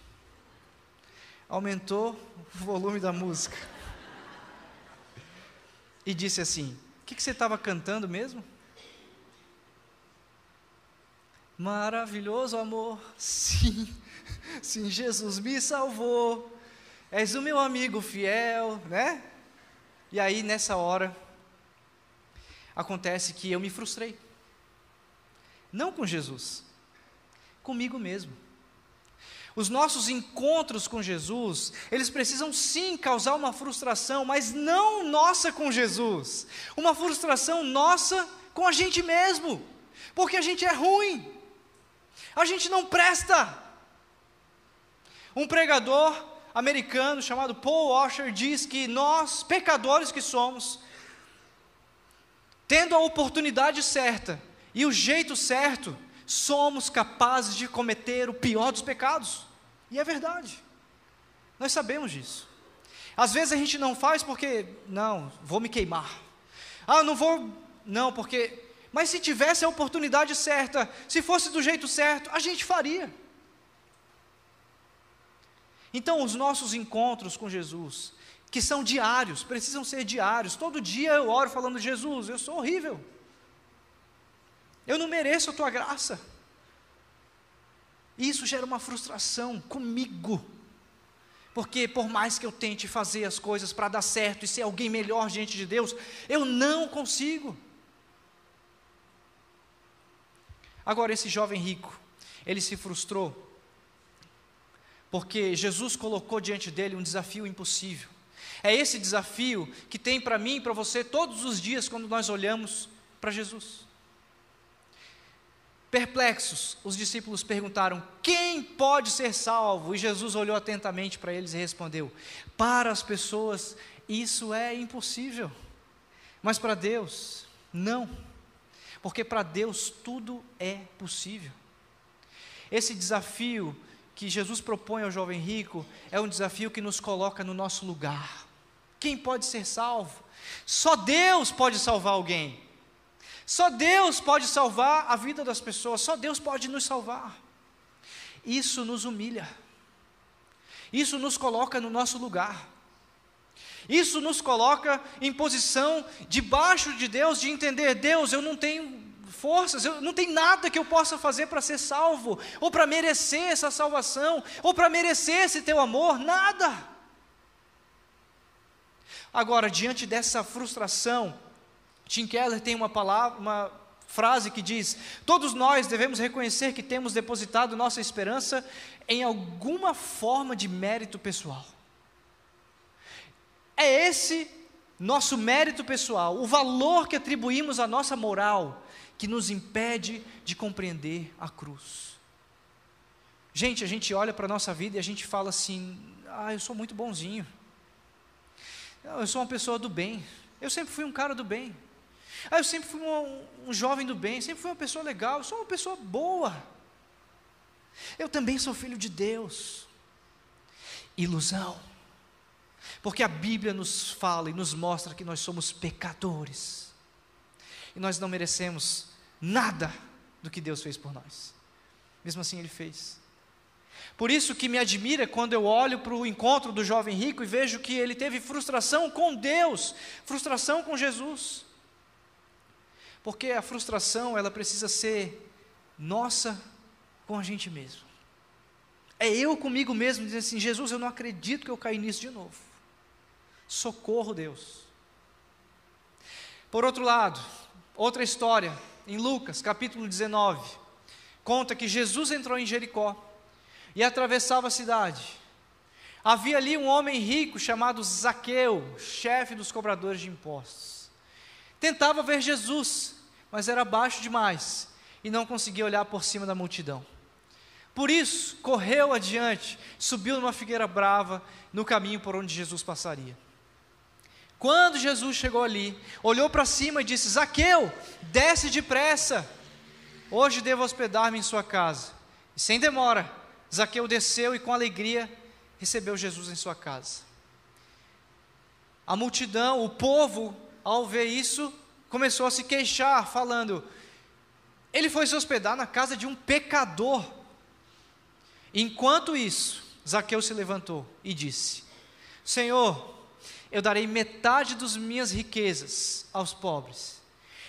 aumentou o volume da música e disse assim: O que, que você estava cantando mesmo? Maravilhoso amor, sim, sim, Jesus me salvou, és o meu amigo fiel, né? E aí nessa hora, acontece que eu me frustrei, não com Jesus, comigo mesmo. Os nossos encontros com Jesus, eles precisam sim causar uma frustração, mas não nossa com Jesus, uma frustração nossa com a gente mesmo, porque a gente é ruim, a gente não presta. Um pregador americano chamado Paul Washer diz que nós, pecadores que somos, tendo a oportunidade certa e o jeito certo, somos capazes de cometer o pior dos pecados. E é verdade. Nós sabemos disso. Às vezes a gente não faz porque, não, vou me queimar. Ah, não vou, não, porque. Mas se tivesse a oportunidade certa, se fosse do jeito certo, a gente faria. Então, os nossos encontros com Jesus, que são diários, precisam ser diários. Todo dia eu oro falando: Jesus, eu sou horrível. Eu não mereço a tua graça. Isso gera uma frustração comigo. Porque por mais que eu tente fazer as coisas para dar certo e ser alguém melhor diante de Deus, eu não consigo. Agora, esse jovem rico, ele se frustrou, porque Jesus colocou diante dele um desafio impossível. É esse desafio que tem para mim e para você todos os dias quando nós olhamos para Jesus. Perplexos, os discípulos perguntaram: Quem pode ser salvo? E Jesus olhou atentamente para eles e respondeu: Para as pessoas isso é impossível, mas para Deus, não, porque para Deus tudo é possível. Esse desafio que Jesus propõe ao jovem rico é um desafio que nos coloca no nosso lugar. Quem pode ser salvo? Só Deus pode salvar alguém. Só Deus pode salvar a vida das pessoas, só Deus pode nos salvar. Isso nos humilha, isso nos coloca no nosso lugar, isso nos coloca em posição debaixo de Deus, de entender: Deus, eu não tenho forças, eu não tenho nada que eu possa fazer para ser salvo, ou para merecer essa salvação, ou para merecer esse teu amor, nada. Agora, diante dessa frustração, Tim Keller tem uma palavra, uma frase que diz: Todos nós devemos reconhecer que temos depositado nossa esperança em alguma forma de mérito pessoal. É esse nosso mérito pessoal, o valor que atribuímos à nossa moral, que nos impede de compreender a cruz. Gente, a gente olha para a nossa vida e a gente fala assim: ah, eu sou muito bonzinho. Eu sou uma pessoa do bem. Eu sempre fui um cara do bem. Ah, eu sempre fui um, um jovem do bem, sempre fui uma pessoa legal, sou uma pessoa boa. Eu também sou filho de Deus. Ilusão. Porque a Bíblia nos fala e nos mostra que nós somos pecadores. E nós não merecemos nada do que Deus fez por nós. Mesmo assim, Ele fez. Por isso que me admira quando eu olho para o encontro do jovem rico e vejo que ele teve frustração com Deus, frustração com Jesus. Porque a frustração, ela precisa ser nossa com a gente mesmo. É eu comigo mesmo dizendo assim: Jesus, eu não acredito que eu caí nisso de novo. Socorro, Deus. Por outro lado, outra história, em Lucas, capítulo 19, conta que Jesus entrou em Jericó e atravessava a cidade. Havia ali um homem rico chamado Zaqueu, chefe dos cobradores de impostos. Tentava ver Jesus, mas era baixo demais e não conseguia olhar por cima da multidão. Por isso, correu adiante, subiu numa figueira brava no caminho por onde Jesus passaria. Quando Jesus chegou ali, olhou para cima e disse: Zaqueu, desce depressa, hoje devo hospedar-me em sua casa. E sem demora, Zaqueu desceu e com alegria recebeu Jesus em sua casa. A multidão, o povo, ao ver isso, começou a se queixar, falando: ele foi se hospedar na casa de um pecador. Enquanto isso, Zaqueu se levantou e disse: Senhor, eu darei metade das minhas riquezas aos pobres.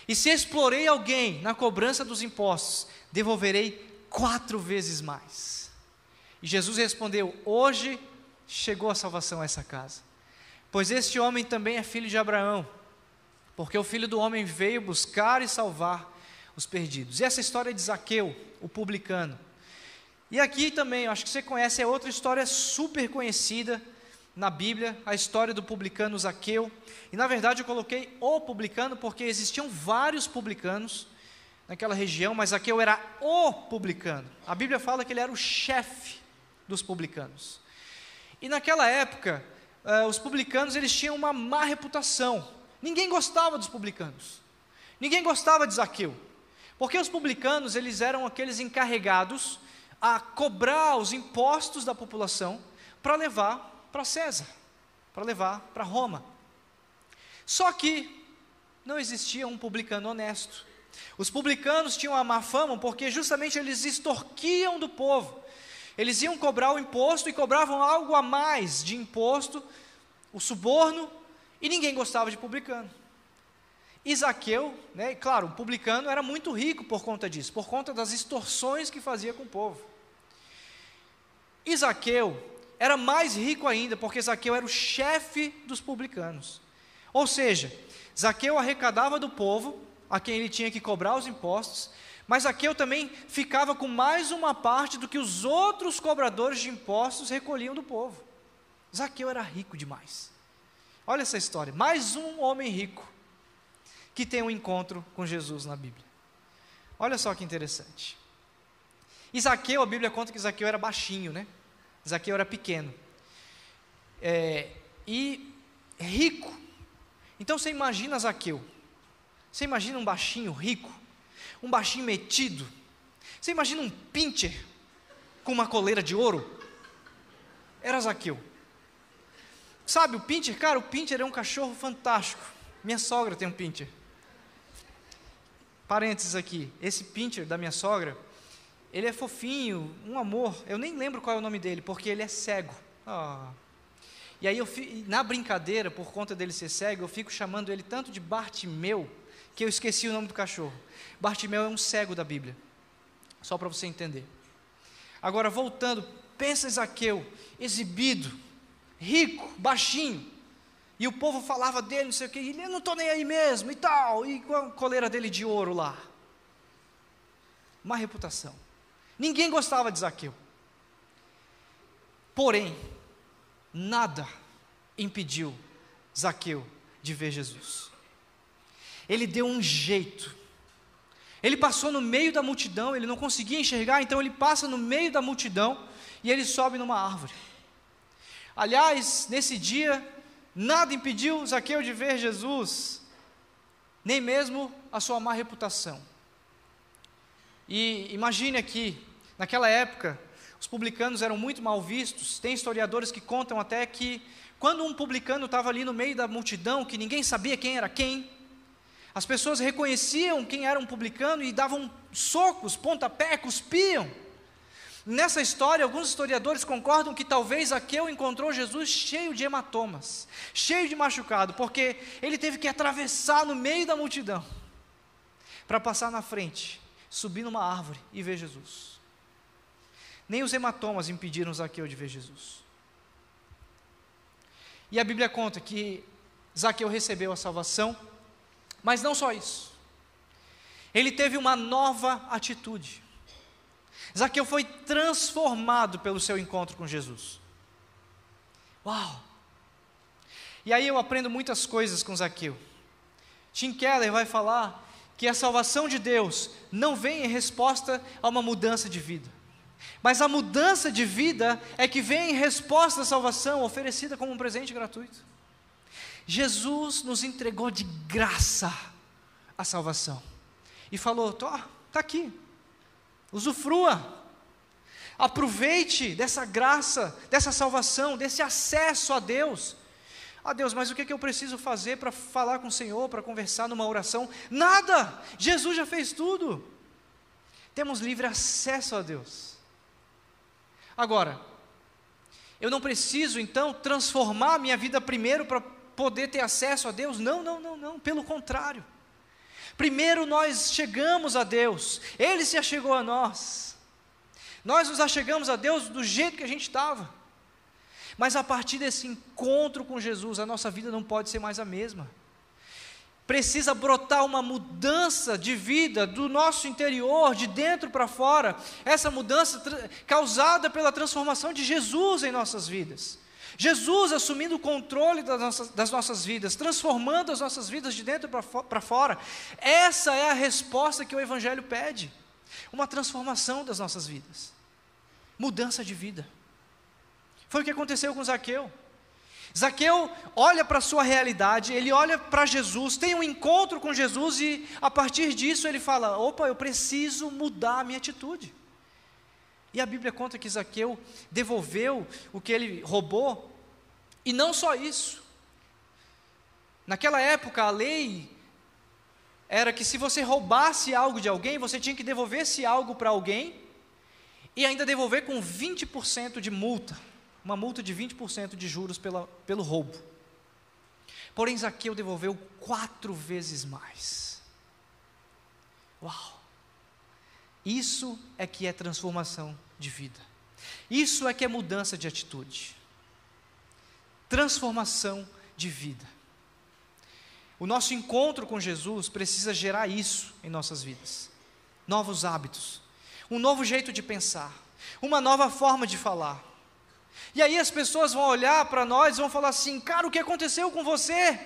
E se explorei alguém na cobrança dos impostos, devolverei quatro vezes mais. E Jesus respondeu: Hoje chegou a salvação a essa casa, pois este homem também é filho de Abraão porque o filho do homem veio buscar e salvar os perdidos. E essa história de Zaqueu, o publicano. E aqui também, acho que você conhece, é outra história super conhecida na Bíblia, a história do publicano Zaqueu. E na verdade eu coloquei o publicano porque existiam vários publicanos naquela região, mas Zaqueu era o publicano. A Bíblia fala que ele era o chefe dos publicanos. E naquela época, uh, os publicanos eles tinham uma má reputação. Ninguém gostava dos publicanos. Ninguém gostava de Zaqueu. Porque os publicanos eles eram aqueles encarregados a cobrar os impostos da população para levar para César, para levar para Roma. Só que não existia um publicano honesto. Os publicanos tinham a má fama porque justamente eles extorquiam do povo. Eles iam cobrar o imposto e cobravam algo a mais de imposto, o suborno, e ninguém gostava de publicano. Isaqueu, né, claro, o publicano era muito rico por conta disso, por conta das extorsões que fazia com o povo. Isaqueu era mais rico ainda, porque Zaqueu era o chefe dos publicanos. Ou seja, Zaqueu arrecadava do povo, a quem ele tinha que cobrar os impostos, mas Zaqueu também ficava com mais uma parte do que os outros cobradores de impostos recolhiam do povo. Zaqueu era rico demais. Olha essa história, mais um homem rico que tem um encontro com Jesus na Bíblia. Olha só que interessante. Zaqueu, a Bíblia conta que Zaqueu era baixinho, né? Zaqueu era pequeno. É, e rico. Então você imagina Zaqueu. Você imagina um baixinho rico, um baixinho metido. Você imagina um pincher com uma coleira de ouro? Era Zaqueu. Sabe, o pincher, cara, o pincher é um cachorro fantástico. Minha sogra tem um pincher. Parênteses aqui, esse pincher da minha sogra, ele é fofinho, um amor. Eu nem lembro qual é o nome dele, porque ele é cego. Oh. E aí, eu, na brincadeira, por conta dele ser cego, eu fico chamando ele tanto de Bartimeu, que eu esqueci o nome do cachorro. Bartimeu é um cego da Bíblia. Só para você entender. Agora, voltando, pensa em Zaqueu, exibido, rico, baixinho. E o povo falava dele, não sei o que, ele, não estou nem aí mesmo, e tal, e com a coleira dele de ouro lá. Má reputação. Ninguém gostava de Zaqueu. Porém, nada impediu Zaqueu de ver Jesus. Ele deu um jeito. Ele passou no meio da multidão, ele não conseguia enxergar, então ele passa no meio da multidão e ele sobe numa árvore. Aliás, nesse dia, nada impediu Zaqueu de ver Jesus, nem mesmo a sua má reputação. E imagine aqui, naquela época, os publicanos eram muito mal vistos. Tem historiadores que contam até que quando um publicano estava ali no meio da multidão, que ninguém sabia quem era quem, as pessoas reconheciam quem era um publicano e davam socos, pontapé, cuspiam. Nessa história, alguns historiadores concordam que talvez Aqueu encontrou Jesus cheio de hematomas, cheio de machucado, porque ele teve que atravessar no meio da multidão para passar na frente, subir numa árvore e ver Jesus. Nem os hematomas impediram Zaqueu de ver Jesus. E a Bíblia conta que Zaqueu recebeu a salvação, mas não só isso. Ele teve uma nova atitude. Zaqueu foi transformado pelo seu encontro com Jesus. Uau! E aí eu aprendo muitas coisas com Zaqueu. Tim Keller vai falar que a salvação de Deus não vem em resposta a uma mudança de vida. Mas a mudança de vida é que vem em resposta à salvação oferecida como um presente gratuito. Jesus nos entregou de graça a salvação e falou: está aqui, usufrua, aproveite dessa graça, dessa salvação, desse acesso a Deus. Ah, Deus, mas o que, é que eu preciso fazer para falar com o Senhor, para conversar numa oração? Nada! Jesus já fez tudo. Temos livre acesso a Deus. Agora, eu não preciso então transformar minha vida primeiro para poder ter acesso a Deus? Não, não, não, não, pelo contrário. Primeiro nós chegamos a Deus, Ele se achegou a nós. Nós nos achegamos a Deus do jeito que a gente estava. Mas a partir desse encontro com Jesus, a nossa vida não pode ser mais a mesma precisa brotar uma mudança de vida do nosso interior, de dentro para fora, essa mudança causada pela transformação de Jesus em nossas vidas. Jesus assumindo o controle das nossas, das nossas vidas, transformando as nossas vidas de dentro para fora. Essa é a resposta que o Evangelho pede: uma transformação das nossas vidas, mudança de vida. Foi o que aconteceu com Zaqueu. Zaqueu olha para a sua realidade, ele olha para Jesus, tem um encontro com Jesus e a partir disso ele fala: opa, eu preciso mudar a minha atitude. E a Bíblia conta que Zaqueu devolveu o que ele roubou, e não só isso. Naquela época a lei era que se você roubasse algo de alguém, você tinha que devolver esse algo para alguém e ainda devolver com 20% de multa uma multa de 20% de juros pela, pelo roubo. Porém, Zaqueu devolveu quatro vezes mais. Uau! Isso é que é transformação de vida. Isso é que é mudança de atitude. Transformação de vida. O nosso encontro com Jesus precisa gerar isso em nossas vidas. Novos hábitos, um novo jeito de pensar, uma nova forma de falar, e aí as pessoas vão olhar para nós e vão falar assim: cara, o que aconteceu com você?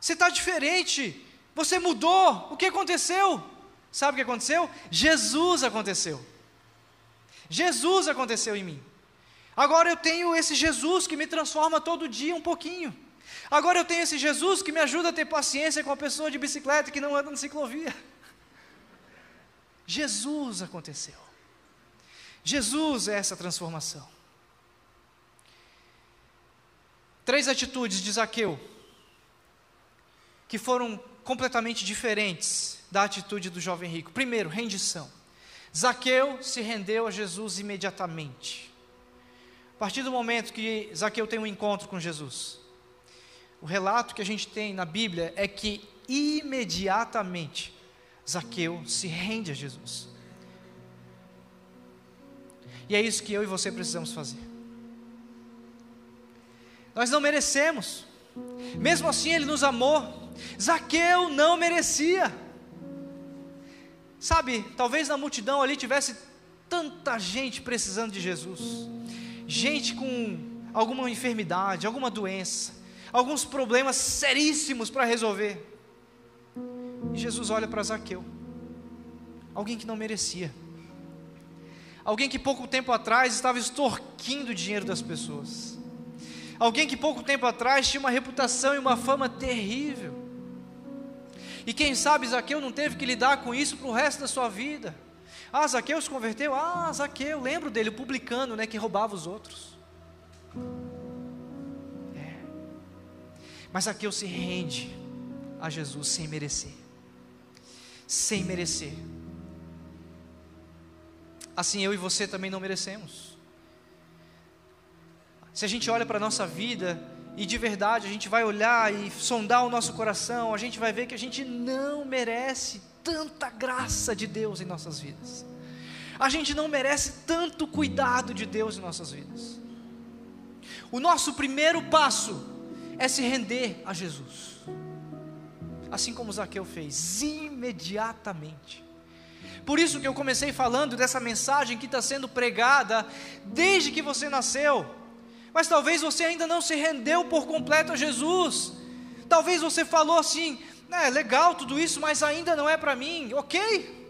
Você está diferente, você mudou, o que aconteceu? Sabe o que aconteceu? Jesus aconteceu. Jesus aconteceu em mim. Agora eu tenho esse Jesus que me transforma todo dia um pouquinho. Agora eu tenho esse Jesus que me ajuda a ter paciência com a pessoa de bicicleta que não anda na ciclovia. Jesus aconteceu. Jesus é essa transformação. Três atitudes de Zaqueu que foram completamente diferentes da atitude do jovem rico. Primeiro, rendição. Zaqueu se rendeu a Jesus imediatamente. A partir do momento que Zaqueu tem um encontro com Jesus, o relato que a gente tem na Bíblia é que imediatamente Zaqueu se rende a Jesus. E é isso que eu e você precisamos fazer. Nós não merecemos. Mesmo assim, Ele nos amou. Zaqueu não merecia. Sabe, talvez na multidão ali tivesse tanta gente precisando de Jesus, gente com alguma enfermidade, alguma doença, alguns problemas seríssimos para resolver. E Jesus olha para Zaqueu, alguém que não merecia, alguém que pouco tempo atrás estava extorquindo o dinheiro das pessoas, Alguém que pouco tempo atrás tinha uma reputação e uma fama terrível. E quem sabe Zaqueu não teve que lidar com isso para o resto da sua vida. Ah, Zaqueu se converteu? Ah, Zaqueu, lembro dele, o publicano, né, que roubava os outros. É. Mas Zaqueu se rende a Jesus sem merecer. Sem merecer. Assim eu e você também não merecemos. Se a gente olha para a nossa vida e de verdade a gente vai olhar e sondar o nosso coração, a gente vai ver que a gente não merece tanta graça de Deus em nossas vidas. A gente não merece tanto cuidado de Deus em nossas vidas. O nosso primeiro passo é se render a Jesus. Assim como Zaqueu fez, imediatamente. Por isso que eu comecei falando dessa mensagem que está sendo pregada desde que você nasceu mas talvez você ainda não se rendeu por completo a Jesus. Talvez você falou assim: é legal tudo isso, mas ainda não é para mim, ok?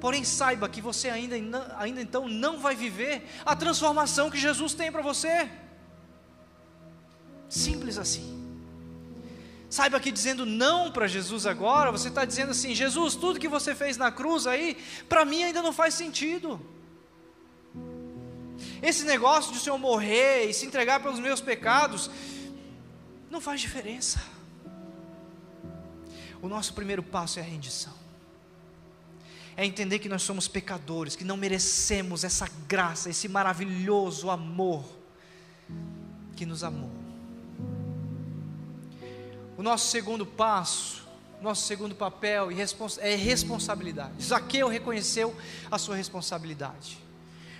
Porém, saiba que você ainda, ainda então não vai viver a transformação que Jesus tem para você. Simples assim. Saiba que dizendo não para Jesus agora, você está dizendo assim: Jesus, tudo que você fez na cruz aí, para mim ainda não faz sentido. Esse negócio de o Senhor morrer e se entregar pelos meus pecados, não faz diferença. O nosso primeiro passo é a rendição. É entender que nós somos pecadores, que não merecemos essa graça, esse maravilhoso amor que nos amou. O nosso segundo passo, nosso segundo papel é responsabilidade. Zaqueu reconheceu a sua responsabilidade.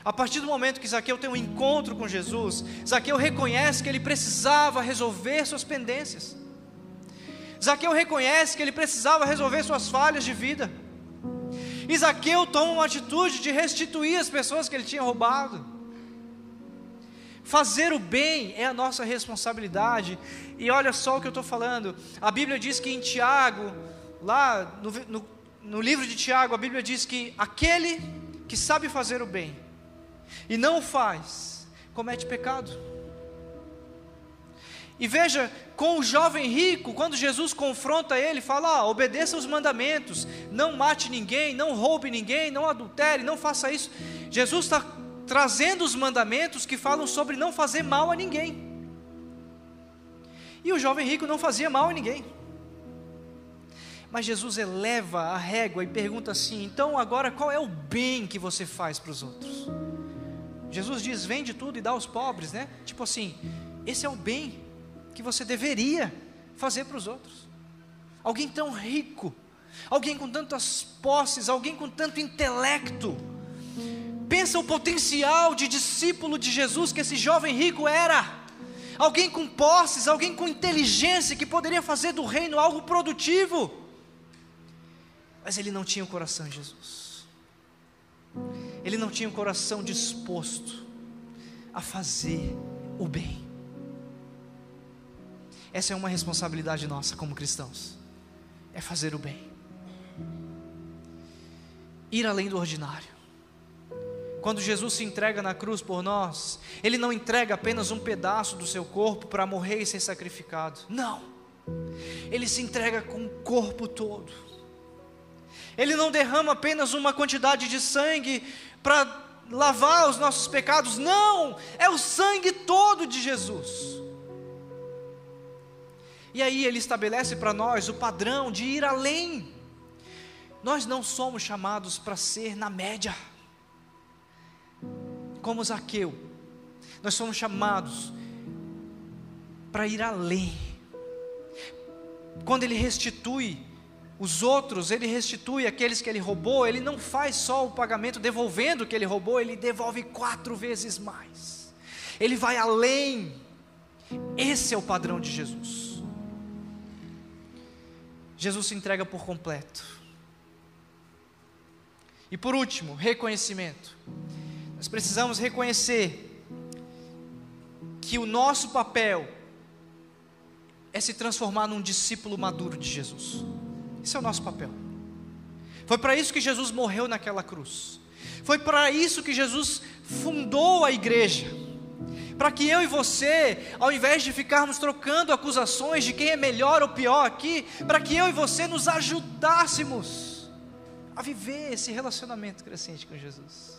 A partir do momento que Zaqueu tem um encontro com Jesus, Zaqueu reconhece que ele precisava resolver suas pendências. Zaqueu reconhece que ele precisava resolver suas falhas de vida. E Zaqueu toma uma atitude de restituir as pessoas que ele tinha roubado. Fazer o bem é a nossa responsabilidade. E olha só o que eu estou falando. A Bíblia diz que em Tiago, lá no, no, no livro de Tiago, a Bíblia diz que aquele que sabe fazer o bem, e não o faz, comete pecado. E veja, com o jovem rico, quando Jesus confronta ele, fala: ah, obedeça os mandamentos, não mate ninguém, não roube ninguém, não adultere, não faça isso. Jesus está trazendo os mandamentos que falam sobre não fazer mal a ninguém. E o jovem rico não fazia mal a ninguém. Mas Jesus eleva a régua e pergunta assim: então agora qual é o bem que você faz para os outros? Jesus diz: vende tudo e dá aos pobres, né? Tipo assim, esse é o bem que você deveria fazer para os outros. Alguém tão rico, alguém com tantas posses, alguém com tanto intelecto. Pensa o potencial de discípulo de Jesus que esse jovem rico era. Alguém com posses, alguém com inteligência que poderia fazer do reino algo produtivo. Mas ele não tinha o coração de Jesus. Ele não tinha o coração disposto a fazer o bem. Essa é uma responsabilidade nossa como cristãos. É fazer o bem. Ir além do ordinário. Quando Jesus se entrega na cruz por nós, Ele não entrega apenas um pedaço do seu corpo para morrer e ser sacrificado. Não. Ele se entrega com o corpo todo ele não derrama apenas uma quantidade de sangue para lavar os nossos pecados, não, é o sangue todo de Jesus. E aí ele estabelece para nós o padrão de ir além. Nós não somos chamados para ser na média, como Zaqueu, nós somos chamados para ir além. Quando ele restitui os outros, ele restitui aqueles que ele roubou, ele não faz só o pagamento devolvendo o que ele roubou, ele devolve quatro vezes mais. Ele vai além. Esse é o padrão de Jesus. Jesus se entrega por completo. E por último, reconhecimento. Nós precisamos reconhecer que o nosso papel é se transformar num discípulo maduro de Jesus. Esse é o nosso papel. Foi para isso que Jesus morreu naquela cruz. Foi para isso que Jesus fundou a igreja. Para que eu e você, ao invés de ficarmos trocando acusações de quem é melhor ou pior aqui, para que eu e você nos ajudássemos a viver esse relacionamento crescente com Jesus.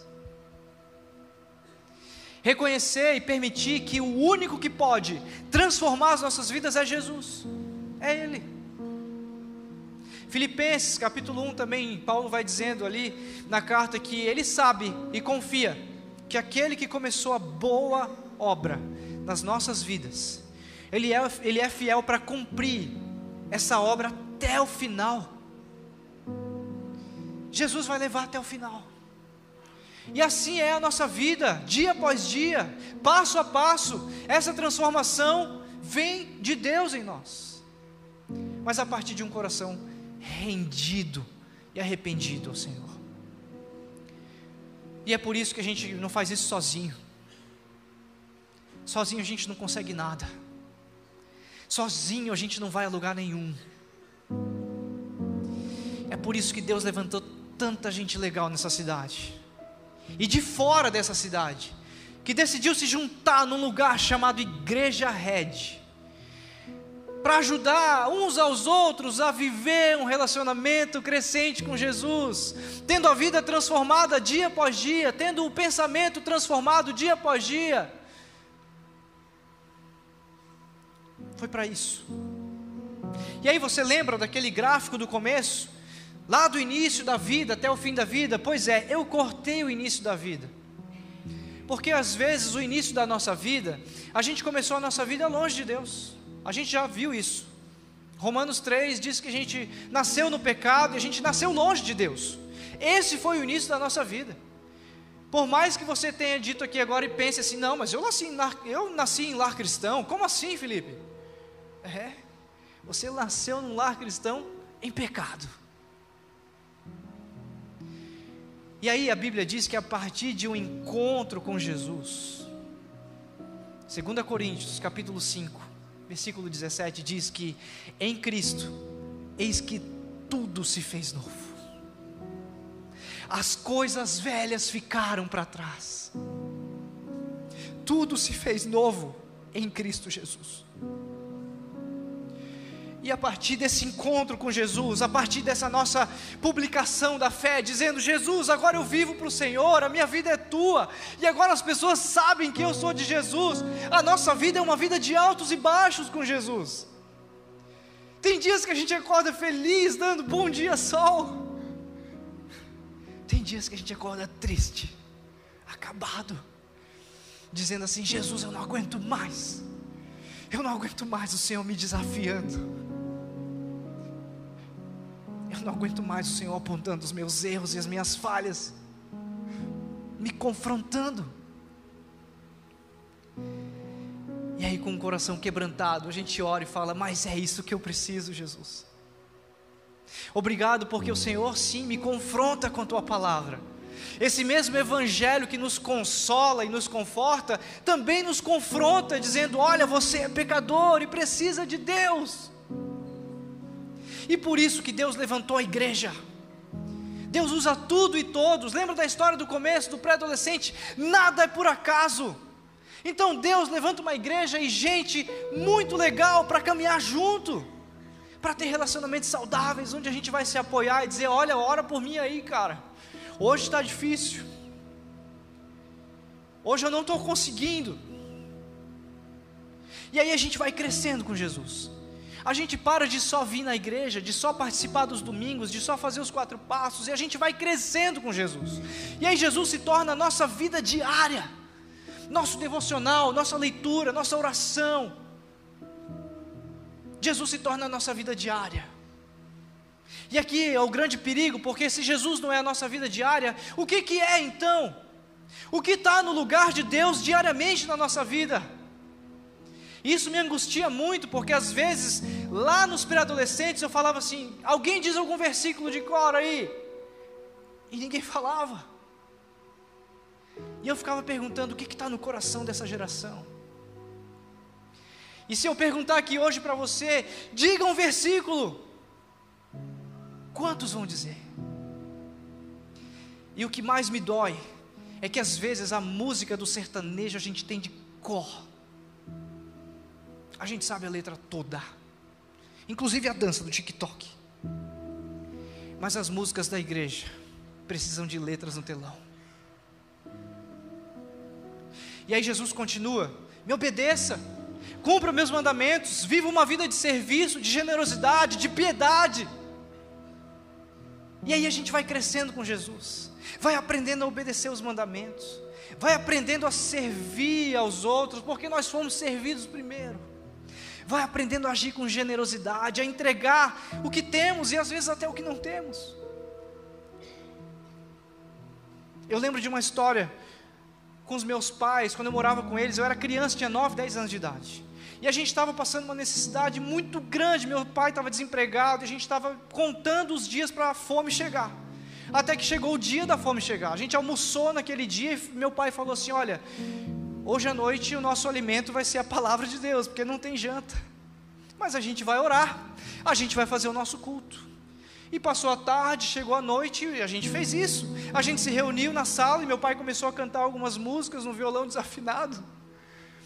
Reconhecer e permitir que o único que pode transformar as nossas vidas é Jesus, é Ele. Filipenses capítulo 1 também, Paulo vai dizendo ali na carta que ele sabe e confia que aquele que começou a boa obra nas nossas vidas, ele é, ele é fiel para cumprir essa obra até o final. Jesus vai levar até o final. E assim é a nossa vida, dia após dia, passo a passo, essa transformação vem de Deus em nós, mas a partir de um coração rendido e arrependido ao Senhor. E é por isso que a gente não faz isso sozinho. Sozinho a gente não consegue nada. Sozinho a gente não vai a lugar nenhum. É por isso que Deus levantou tanta gente legal nessa cidade. E de fora dessa cidade, que decidiu se juntar num lugar chamado Igreja Red para ajudar uns aos outros a viver um relacionamento crescente com Jesus, tendo a vida transformada dia após dia, tendo o pensamento transformado dia após dia. Foi para isso. E aí você lembra daquele gráfico do começo? Lá do início da vida até o fim da vida? Pois é, eu cortei o início da vida. Porque às vezes o início da nossa vida, a gente começou a nossa vida longe de Deus. A gente já viu isso. Romanos 3 diz que a gente nasceu no pecado e a gente nasceu longe de Deus. Esse foi o início da nossa vida. Por mais que você tenha dito aqui agora e pense assim, não, mas eu nasci em lar, eu nasci em lar cristão. Como assim, Felipe? É, você nasceu num lar cristão em pecado. E aí a Bíblia diz que a partir de um encontro com Jesus, 2 Coríntios, capítulo 5, versículo 17 diz que em Cristo, eis que tudo se fez novo. As coisas velhas ficaram para trás. tudo se fez novo em Cristo Jesus. E a partir desse encontro com Jesus, a partir dessa nossa publicação da fé, dizendo: Jesus, agora eu vivo para o Senhor, a minha vida é tua, e agora as pessoas sabem que eu sou de Jesus, a nossa vida é uma vida de altos e baixos com Jesus. Tem dias que a gente acorda feliz, dando bom dia, sol. Tem dias que a gente acorda triste, acabado, dizendo assim: Jesus, eu não aguento mais. Eu não aguento mais o Senhor me desafiando. Eu não aguento mais o Senhor apontando os meus erros e as minhas falhas, me confrontando. E aí, com o coração quebrantado, a gente ora e fala: Mas é isso que eu preciso, Jesus. Obrigado, porque o Senhor sim me confronta com a tua palavra. Esse mesmo Evangelho que nos consola e nos conforta, também nos confronta, dizendo: Olha, você é pecador e precisa de Deus. E por isso que Deus levantou a igreja. Deus usa tudo e todos. Lembra da história do começo, do pré-adolescente? Nada é por acaso. Então Deus levanta uma igreja e gente muito legal para caminhar junto, para ter relacionamentos saudáveis, onde a gente vai se apoiar e dizer: Olha, ora por mim aí, cara. Hoje está difícil. Hoje eu não estou conseguindo. E aí a gente vai crescendo com Jesus. A gente para de só vir na igreja, de só participar dos domingos, de só fazer os quatro passos, e a gente vai crescendo com Jesus. E aí Jesus se torna a nossa vida diária, nosso devocional, nossa leitura, nossa oração. Jesus se torna a nossa vida diária. E aqui é o grande perigo, porque se Jesus não é a nossa vida diária, o que, que é então? O que está no lugar de Deus diariamente na nossa vida? Isso me angustia muito, porque às vezes, lá nos pré-adolescentes, eu falava assim: alguém diz algum versículo de cor aí? E ninguém falava. E eu ficava perguntando: o que está no coração dessa geração? E se eu perguntar aqui hoje para você, diga um versículo, quantos vão dizer? E o que mais me dói é que às vezes a música do sertanejo a gente tem de cor. A gente sabe a letra toda, inclusive a dança do TikTok. Mas as músicas da igreja precisam de letras no telão. E aí Jesus continua: me obedeça, cumpra meus mandamentos, viva uma vida de serviço, de generosidade, de piedade. E aí a gente vai crescendo com Jesus, vai aprendendo a obedecer os mandamentos, vai aprendendo a servir aos outros, porque nós fomos servidos primeiro vai aprendendo a agir com generosidade, a entregar o que temos e às vezes até o que não temos. Eu lembro de uma história com os meus pais, quando eu morava com eles, eu era criança, tinha 9, 10 anos de idade. E a gente estava passando uma necessidade muito grande, meu pai estava desempregado, e a gente estava contando os dias para a fome chegar. Até que chegou o dia da fome chegar. A gente almoçou naquele dia e meu pai falou assim: Olha, Hoje à noite o nosso alimento vai ser a palavra de Deus, porque não tem janta. Mas a gente vai orar, a gente vai fazer o nosso culto. E passou a tarde, chegou a noite e a gente fez isso. A gente se reuniu na sala e meu pai começou a cantar algumas músicas no violão desafinado.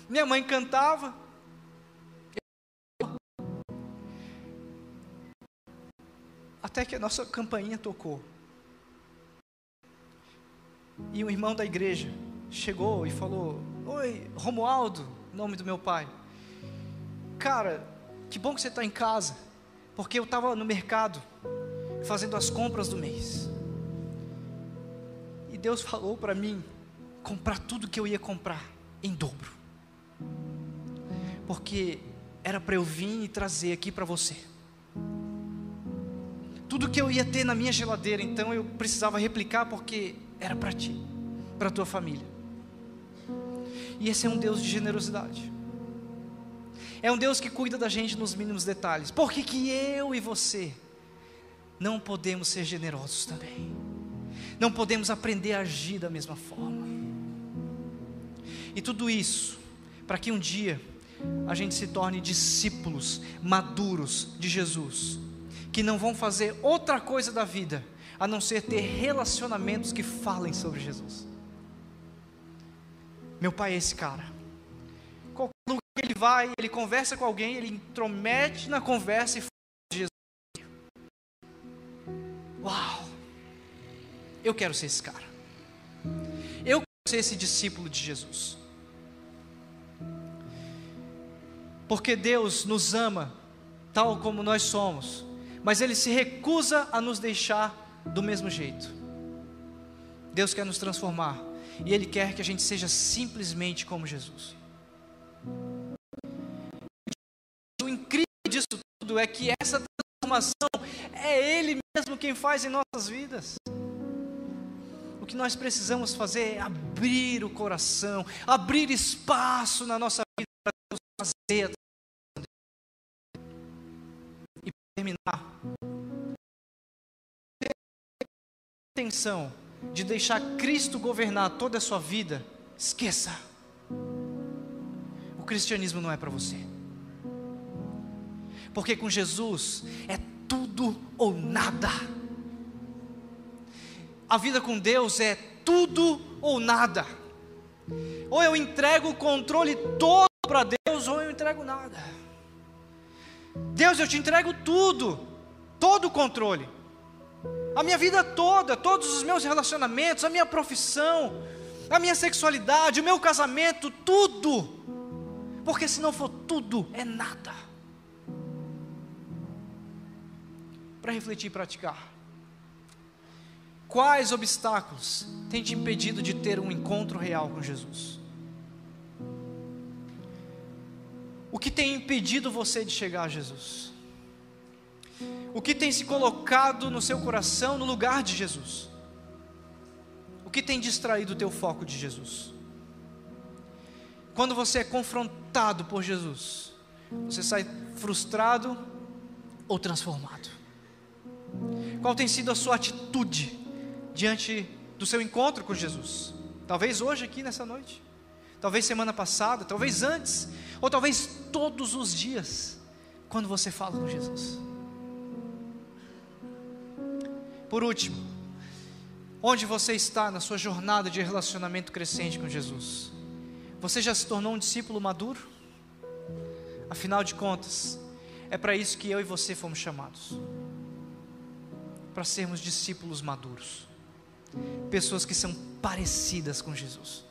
Minha mãe cantava. Até que a nossa campainha tocou. E um irmão da igreja chegou e falou: Oi, Romualdo, nome do meu pai. Cara, que bom que você está em casa, porque eu estava no mercado fazendo as compras do mês. E Deus falou para mim comprar tudo que eu ia comprar em dobro, porque era para eu vir e trazer aqui para você. Tudo que eu ia ter na minha geladeira, então eu precisava replicar porque era para ti, para tua família. E esse é um Deus de generosidade. É um Deus que cuida da gente nos mínimos detalhes. Por que, que eu e você não podemos ser generosos também? Não podemos aprender a agir da mesma forma. E tudo isso para que um dia a gente se torne discípulos maduros de Jesus, que não vão fazer outra coisa da vida a não ser ter relacionamentos que falem sobre Jesus. Meu pai é esse cara. Qualquer lugar que ele vai, ele conversa com alguém, ele intromete na conversa e fala de Jesus. Uau! Eu quero ser esse cara. Eu quero ser esse discípulo de Jesus. Porque Deus nos ama tal como nós somos, mas Ele se recusa a nos deixar do mesmo jeito. Deus quer nos transformar e Ele quer que a gente seja simplesmente como Jesus. O incrível disso tudo é que essa transformação é Ele mesmo quem faz em nossas vidas. O que nós precisamos fazer é abrir o coração, abrir espaço na nossa vida para Deus fazer e terminar. Intenção de deixar Cristo governar toda a sua vida, esqueça. O cristianismo não é para você. Porque com Jesus é tudo ou nada. A vida com Deus é tudo ou nada. Ou eu entrego o controle todo para Deus, ou eu entrego nada. Deus, eu te entrego tudo, todo o controle. A minha vida toda, todos os meus relacionamentos, a minha profissão, a minha sexualidade, o meu casamento, tudo. Porque se não for tudo, é nada. Para refletir e praticar. Quais obstáculos têm te impedido de ter um encontro real com Jesus? O que tem impedido você de chegar a Jesus? O que tem se colocado no seu coração no lugar de Jesus? O que tem distraído o teu foco de Jesus? Quando você é confrontado por Jesus, você sai frustrado ou transformado? Qual tem sido a sua atitude diante do seu encontro com Jesus? Talvez hoje aqui nessa noite, talvez semana passada, talvez antes, ou talvez todos os dias, quando você fala com Jesus. Por último, onde você está na sua jornada de relacionamento crescente com Jesus? Você já se tornou um discípulo maduro? Afinal de contas, é para isso que eu e você fomos chamados para sermos discípulos maduros, pessoas que são parecidas com Jesus,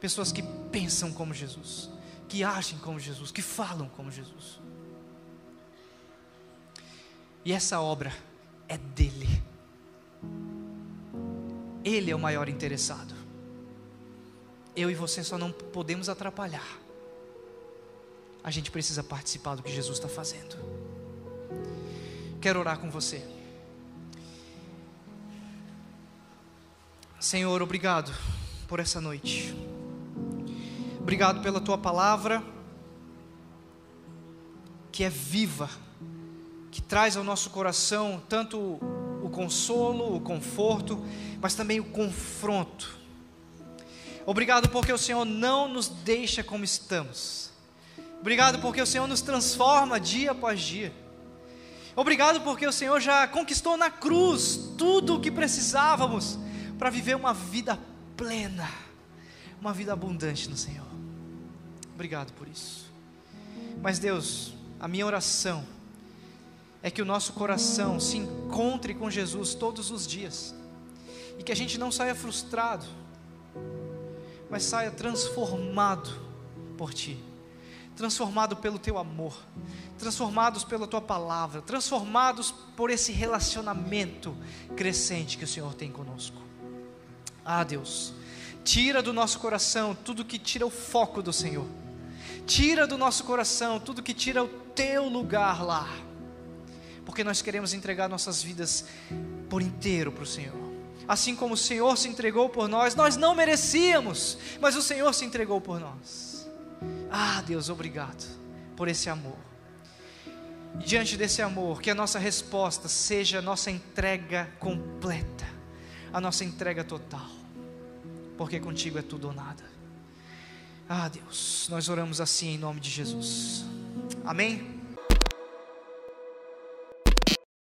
pessoas que pensam como Jesus, que agem como Jesus, que falam como Jesus. E essa obra é dele. Ele é o maior interessado. Eu e você só não podemos atrapalhar. A gente precisa participar do que Jesus está fazendo. Quero orar com você. Senhor, obrigado por essa noite. Obrigado pela tua palavra, que é viva que traz ao nosso coração tanto o consolo, o conforto, mas também o confronto. Obrigado porque o Senhor não nos deixa como estamos. Obrigado porque o Senhor nos transforma dia após dia. Obrigado porque o Senhor já conquistou na cruz tudo o que precisávamos para viver uma vida plena, uma vida abundante no Senhor. Obrigado por isso. Mas Deus, a minha oração é que o nosso coração se encontre com Jesus todos os dias e que a gente não saia frustrado, mas saia transformado por Ti, transformado pelo Teu amor, transformados pela Tua palavra, transformados por esse relacionamento crescente que o Senhor tem conosco. Ah, Deus, tira do nosso coração tudo que tira o foco do Senhor, tira do nosso coração tudo que tira o Teu lugar lá porque nós queremos entregar nossas vidas por inteiro para o Senhor. Assim como o Senhor se entregou por nós, nós não merecíamos, mas o Senhor se entregou por nós. Ah, Deus, obrigado por esse amor. E diante desse amor, que a nossa resposta seja a nossa entrega completa, a nossa entrega total, porque contigo é tudo ou nada. Ah, Deus, nós oramos assim em nome de Jesus. Amém?